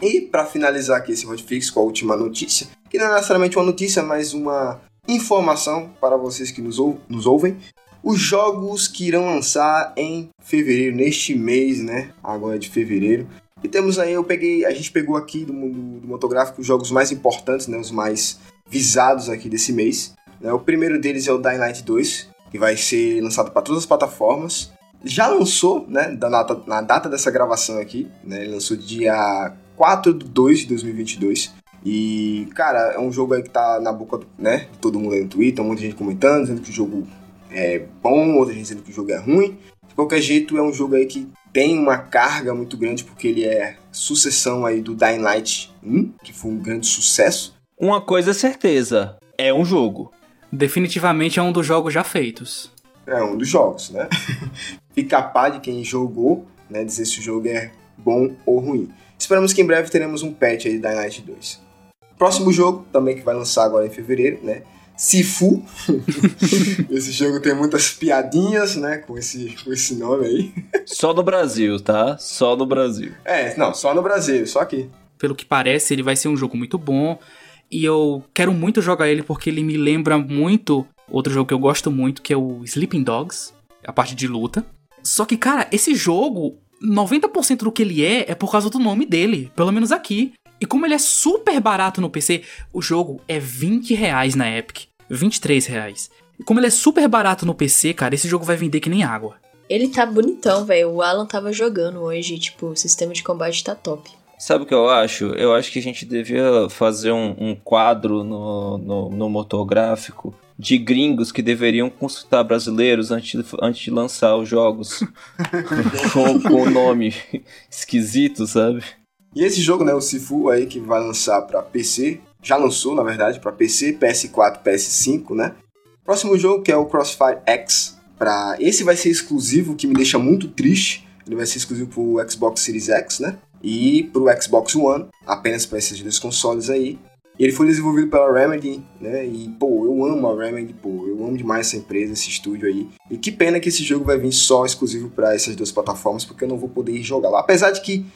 E para finalizar aqui esse Hotfix com a última notícia, que não é necessariamente uma notícia, mas uma informação para vocês que nos, ou nos ouvem os jogos que irão lançar em fevereiro, neste mês, né? Agora de fevereiro. E temos aí, eu peguei, a gente pegou aqui do mundo do motográfico os jogos mais importantes, né? Os mais visados aqui desse mês. Né? O primeiro deles é o Dying Light 2, que vai ser lançado para todas as plataformas. Já lançou, né? Na data, na data dessa gravação aqui, né? Ele lançou dia 4 de 2 de 2022. E, cara, é um jogo aí que tá na boca né, de todo mundo aí no Twitter, muita gente comentando, dizendo que o jogo é bom, outra gente dizendo que o jogo é ruim. De qualquer jeito, é um jogo aí que tem uma carga muito grande, porque ele é sucessão aí do Dying Light 1, que foi um grande sucesso. Uma coisa é certeza, é um jogo. Definitivamente é um dos jogos já feitos. É um dos jogos, né? <laughs> Fica a par de quem jogou, né? Dizer se o jogo é bom ou ruim. Esperamos que em breve teremos um patch aí da Dying Light 2. Próximo jogo, também que vai lançar agora em fevereiro, né? Sifu. <laughs> esse jogo tem muitas piadinhas, né, com esse, com esse nome aí. Só no Brasil, tá? Só no Brasil. É, não, só no Brasil, só aqui. Pelo que parece, ele vai ser um jogo muito bom. E eu quero muito jogar ele porque ele me lembra muito outro jogo que eu gosto muito, que é o Sleeping Dogs, a parte de luta. Só que, cara, esse jogo, 90% do que ele é é por causa do nome dele, pelo menos aqui. E como ele é super barato no PC, o jogo é 20 reais na Epic. 23 reais. E como ele é super barato no PC, cara, esse jogo vai vender que nem água. Ele tá bonitão, velho. O Alan tava jogando hoje, tipo, o sistema de combate tá top. Sabe o que eu acho? Eu acho que a gente devia fazer um, um quadro no, no, no, motográfico de gringos que deveriam consultar brasileiros antes, antes de lançar os jogos <laughs> <laughs> com, com nome esquisito, sabe? E esse jogo, né, o Sifu aí que vai lançar para PC, já lançou na verdade para PC, PS4, PS5, né? Próximo jogo que é o Crossfire X, para esse vai ser exclusivo, que me deixa muito triste. Ele vai ser exclusivo pro Xbox Series X, né? E pro Xbox One, apenas para esses dois consoles aí. E ele foi desenvolvido pela Remedy, né? E, pô, eu amo a Remedy, pô, eu amo demais essa empresa, esse estúdio aí. E que pena que esse jogo vai vir só exclusivo para essas duas plataformas, porque eu não vou poder jogar lá. Apesar de que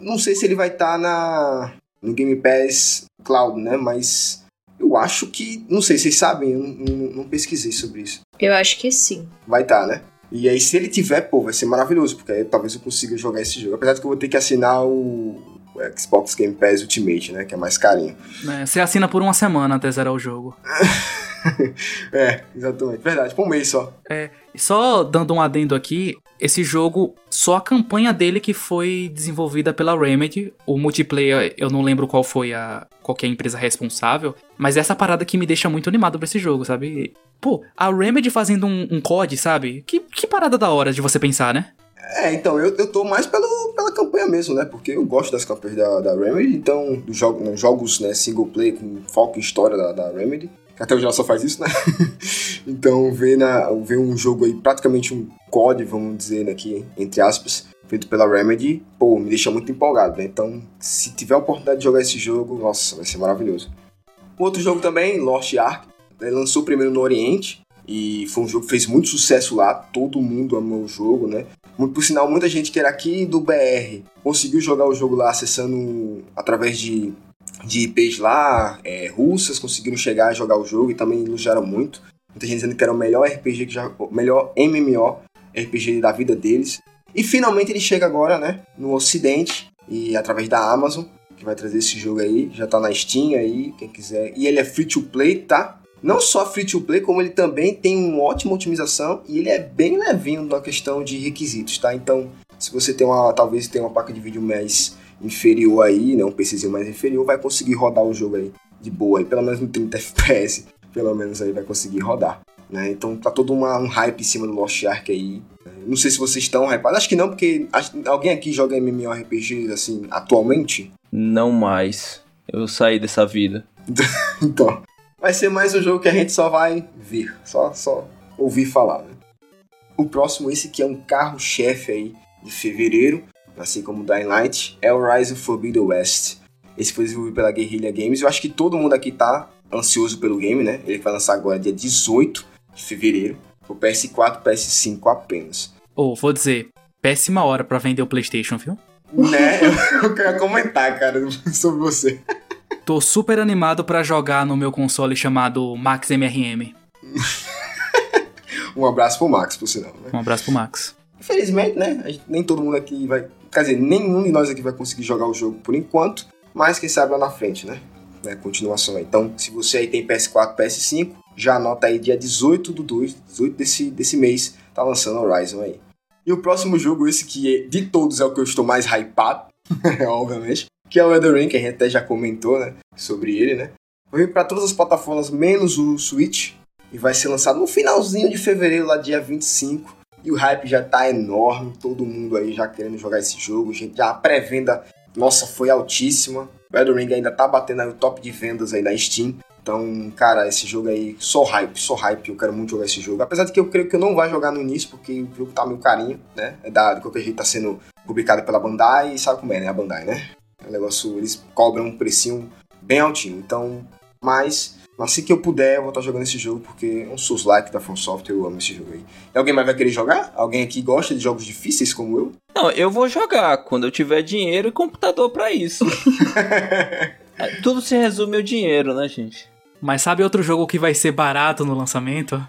não sei se ele vai estar tá na no Game Pass Cloud, né? Mas eu acho que. Não sei, vocês sabem, eu não, não pesquisei sobre isso. Eu acho que sim. Vai estar, tá, né? E aí, se ele tiver, pô, vai ser maravilhoso, porque aí talvez eu consiga jogar esse jogo. Apesar de que eu vou ter que assinar o Xbox Game Pass Ultimate, né? Que é mais carinho. É, você assina por uma semana até zerar o jogo. <laughs> <laughs> é, exatamente. Verdade, por um mês só. É, só dando um adendo aqui, esse jogo, só a campanha dele que foi desenvolvida pela Remedy. O multiplayer, eu não lembro qual foi a qualquer empresa responsável, mas essa parada que me deixa muito animado pra esse jogo, sabe? Pô, a Remedy fazendo um, um COD, sabe? Que, que parada da hora de você pensar, né? É, então, eu, eu tô mais pelo, pela campanha mesmo, né? Porque eu gosto das campanhas da, da Remedy, então, dos jogo, né, jogos né, single play com foco em história da, da Remedy, até hoje ela só faz isso, né? <laughs> então, ver, na, ver um jogo aí, praticamente um COD, vamos dizer né, aqui, entre aspas, feito pela Remedy, pô, me deixa muito empolgado, né? Então, se tiver a oportunidade de jogar esse jogo, nossa, vai ser maravilhoso. Outro jogo também, Lost Ark, né, lançou primeiro no Oriente, e foi um jogo que fez muito sucesso lá, todo mundo amou o jogo, né? Por sinal, muita gente que era aqui do BR conseguiu jogar o jogo lá acessando através de, de IPs lá, é, russas, conseguiram chegar a jogar o jogo e também elogiaram muito. Muita gente dizendo que era o melhor RPG que já. O melhor MMO RPG da vida deles. E finalmente ele chega agora, né? No ocidente. E através da Amazon, que vai trazer esse jogo aí. Já tá na Steam aí, quem quiser. E ele é free to play, tá? não só free to play, como ele também tem uma ótima otimização e ele é bem levinho na questão de requisitos, tá? Então, se você tem uma, talvez tenha uma placa de vídeo mais inferior aí, né, um PCzinho mais inferior, vai conseguir rodar o jogo aí de boa, aí, pelo menos no 30 FPS, pelo menos aí vai conseguir rodar, né? Então tá todo uma, um hype em cima do Lost Ark aí. Não sei se vocês estão hypados, acho que não, porque alguém aqui joga MMORPG assim atualmente? Não mais. Eu saí dessa vida. <laughs> então, vai ser mais um jogo que a gente só vai ver, só, só ouvir falar. Né? O próximo, esse que é um carro-chefe aí de fevereiro, assim como o Dying Light, é o Rise of Forbidden West. Esse foi desenvolvido pela Guerrilla Games. Eu acho que todo mundo aqui tá ansioso pelo game, né? Ele vai lançar agora dia 18 de fevereiro, pro PS4 e PS5 apenas. Ou, oh, vou dizer, péssima hora para vender o PlayStation, viu? Né? Eu, <laughs> eu queria comentar, cara, <laughs> sobre você. Tô super animado para jogar no meu console chamado Max MRM. <laughs> um abraço pro Max, por sinal. Né? Um abraço pro Max. Infelizmente, né? Nem todo mundo aqui vai. Quer dizer, nenhum de nós aqui vai conseguir jogar o jogo por enquanto. Mas quem sabe lá na frente, né? né? Continuação aí. Então, se você aí tem PS4, PS5, já anota aí dia 18 do 2, 18 desse, desse mês, tá lançando Horizon aí. E o próximo jogo, esse que é, de todos é o que eu estou mais hypado, <laughs> obviamente, que é o Elden Ring, que a gente até já comentou, né, sobre ele, né. Vai para todas as plataformas, menos o Switch, e vai ser lançado no finalzinho de fevereiro, lá dia 25. E o hype já tá enorme, todo mundo aí já querendo jogar esse jogo, gente, já a pré-venda, nossa, foi altíssima. O Elden Ring ainda tá batendo aí o top de vendas aí da Steam. Então, cara, esse jogo aí, só hype, só hype, eu quero muito jogar esse jogo. Apesar de que eu creio que eu não vai jogar no início, porque o jogo tá meio carinho, né? É da, de qualquer jeito tá sendo publicado pela Bandai, e sabe como é, né? A Bandai, né? O negócio, eles cobram um precinho bem altinho. Então, mas assim que eu puder, eu vou estar jogando esse jogo, porque é um Souls like da From Software, eu amo esse jogo aí. E alguém mais vai querer jogar? Alguém aqui gosta de jogos difíceis como eu? Não, eu vou jogar quando eu tiver dinheiro e computador para isso. <laughs> Tudo se resume ao dinheiro, né, gente? Mas sabe outro jogo que vai ser barato no lançamento?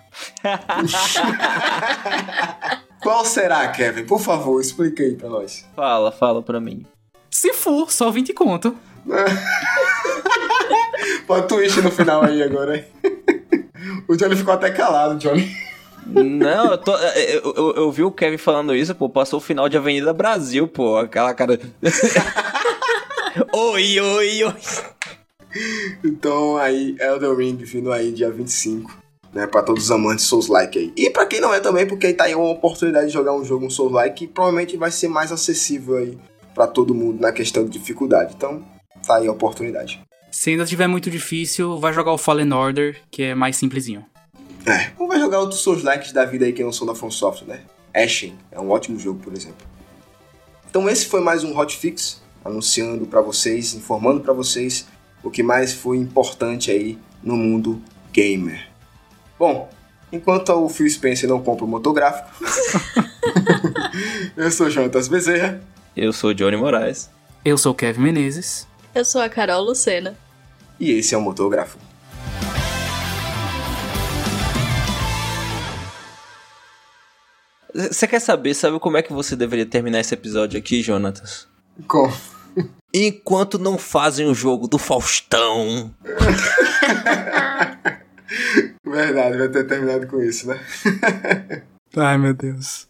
<laughs> Qual será, Kevin? Por favor, explica aí pra nós. Fala, fala pra mim. Se for, só 20 conto. <laughs> Pode twist no final aí agora. <laughs> o Johnny ficou até calado, Johnny. Não, eu, tô, eu, eu, eu, vi o Kevin falando isso, pô, passou o final de Avenida Brasil, pô, aquela cara. <laughs> oi, oi, oi. Então aí, Elden Ring vindo aí dia 25, né, para todos os amantes Souls-like aí. E para quem não é também, porque aí tá aí uma oportunidade de jogar um jogo um Souls-like que provavelmente vai ser mais acessível aí para todo mundo na questão de dificuldade. Então, tá aí a oportunidade. Se ainda tiver muito difícil, vai jogar o Fallen Order, que é mais simplesinho. É, ou vai jogar outros Souls likes da vida aí que não são da From Software, né? Ashen é um ótimo jogo, por exemplo. Então esse foi mais um Hotfix, anunciando para vocês, informando para vocês o que mais foi importante aí no mundo gamer. Bom, enquanto o Phil Spencer não compra o motográfico, <laughs> eu sou Jonatas Bezerra. Eu sou Johnny Moraes. Eu sou Kevin Menezes. Eu sou a Carol Lucena. E esse é o Motográfico. Você quer saber, sabe como é que você deveria terminar esse episódio aqui, Jonatas? Como? Enquanto não fazem o jogo do Faustão. <laughs> Verdade, vai ter terminado com isso, né? Ai, meu Deus.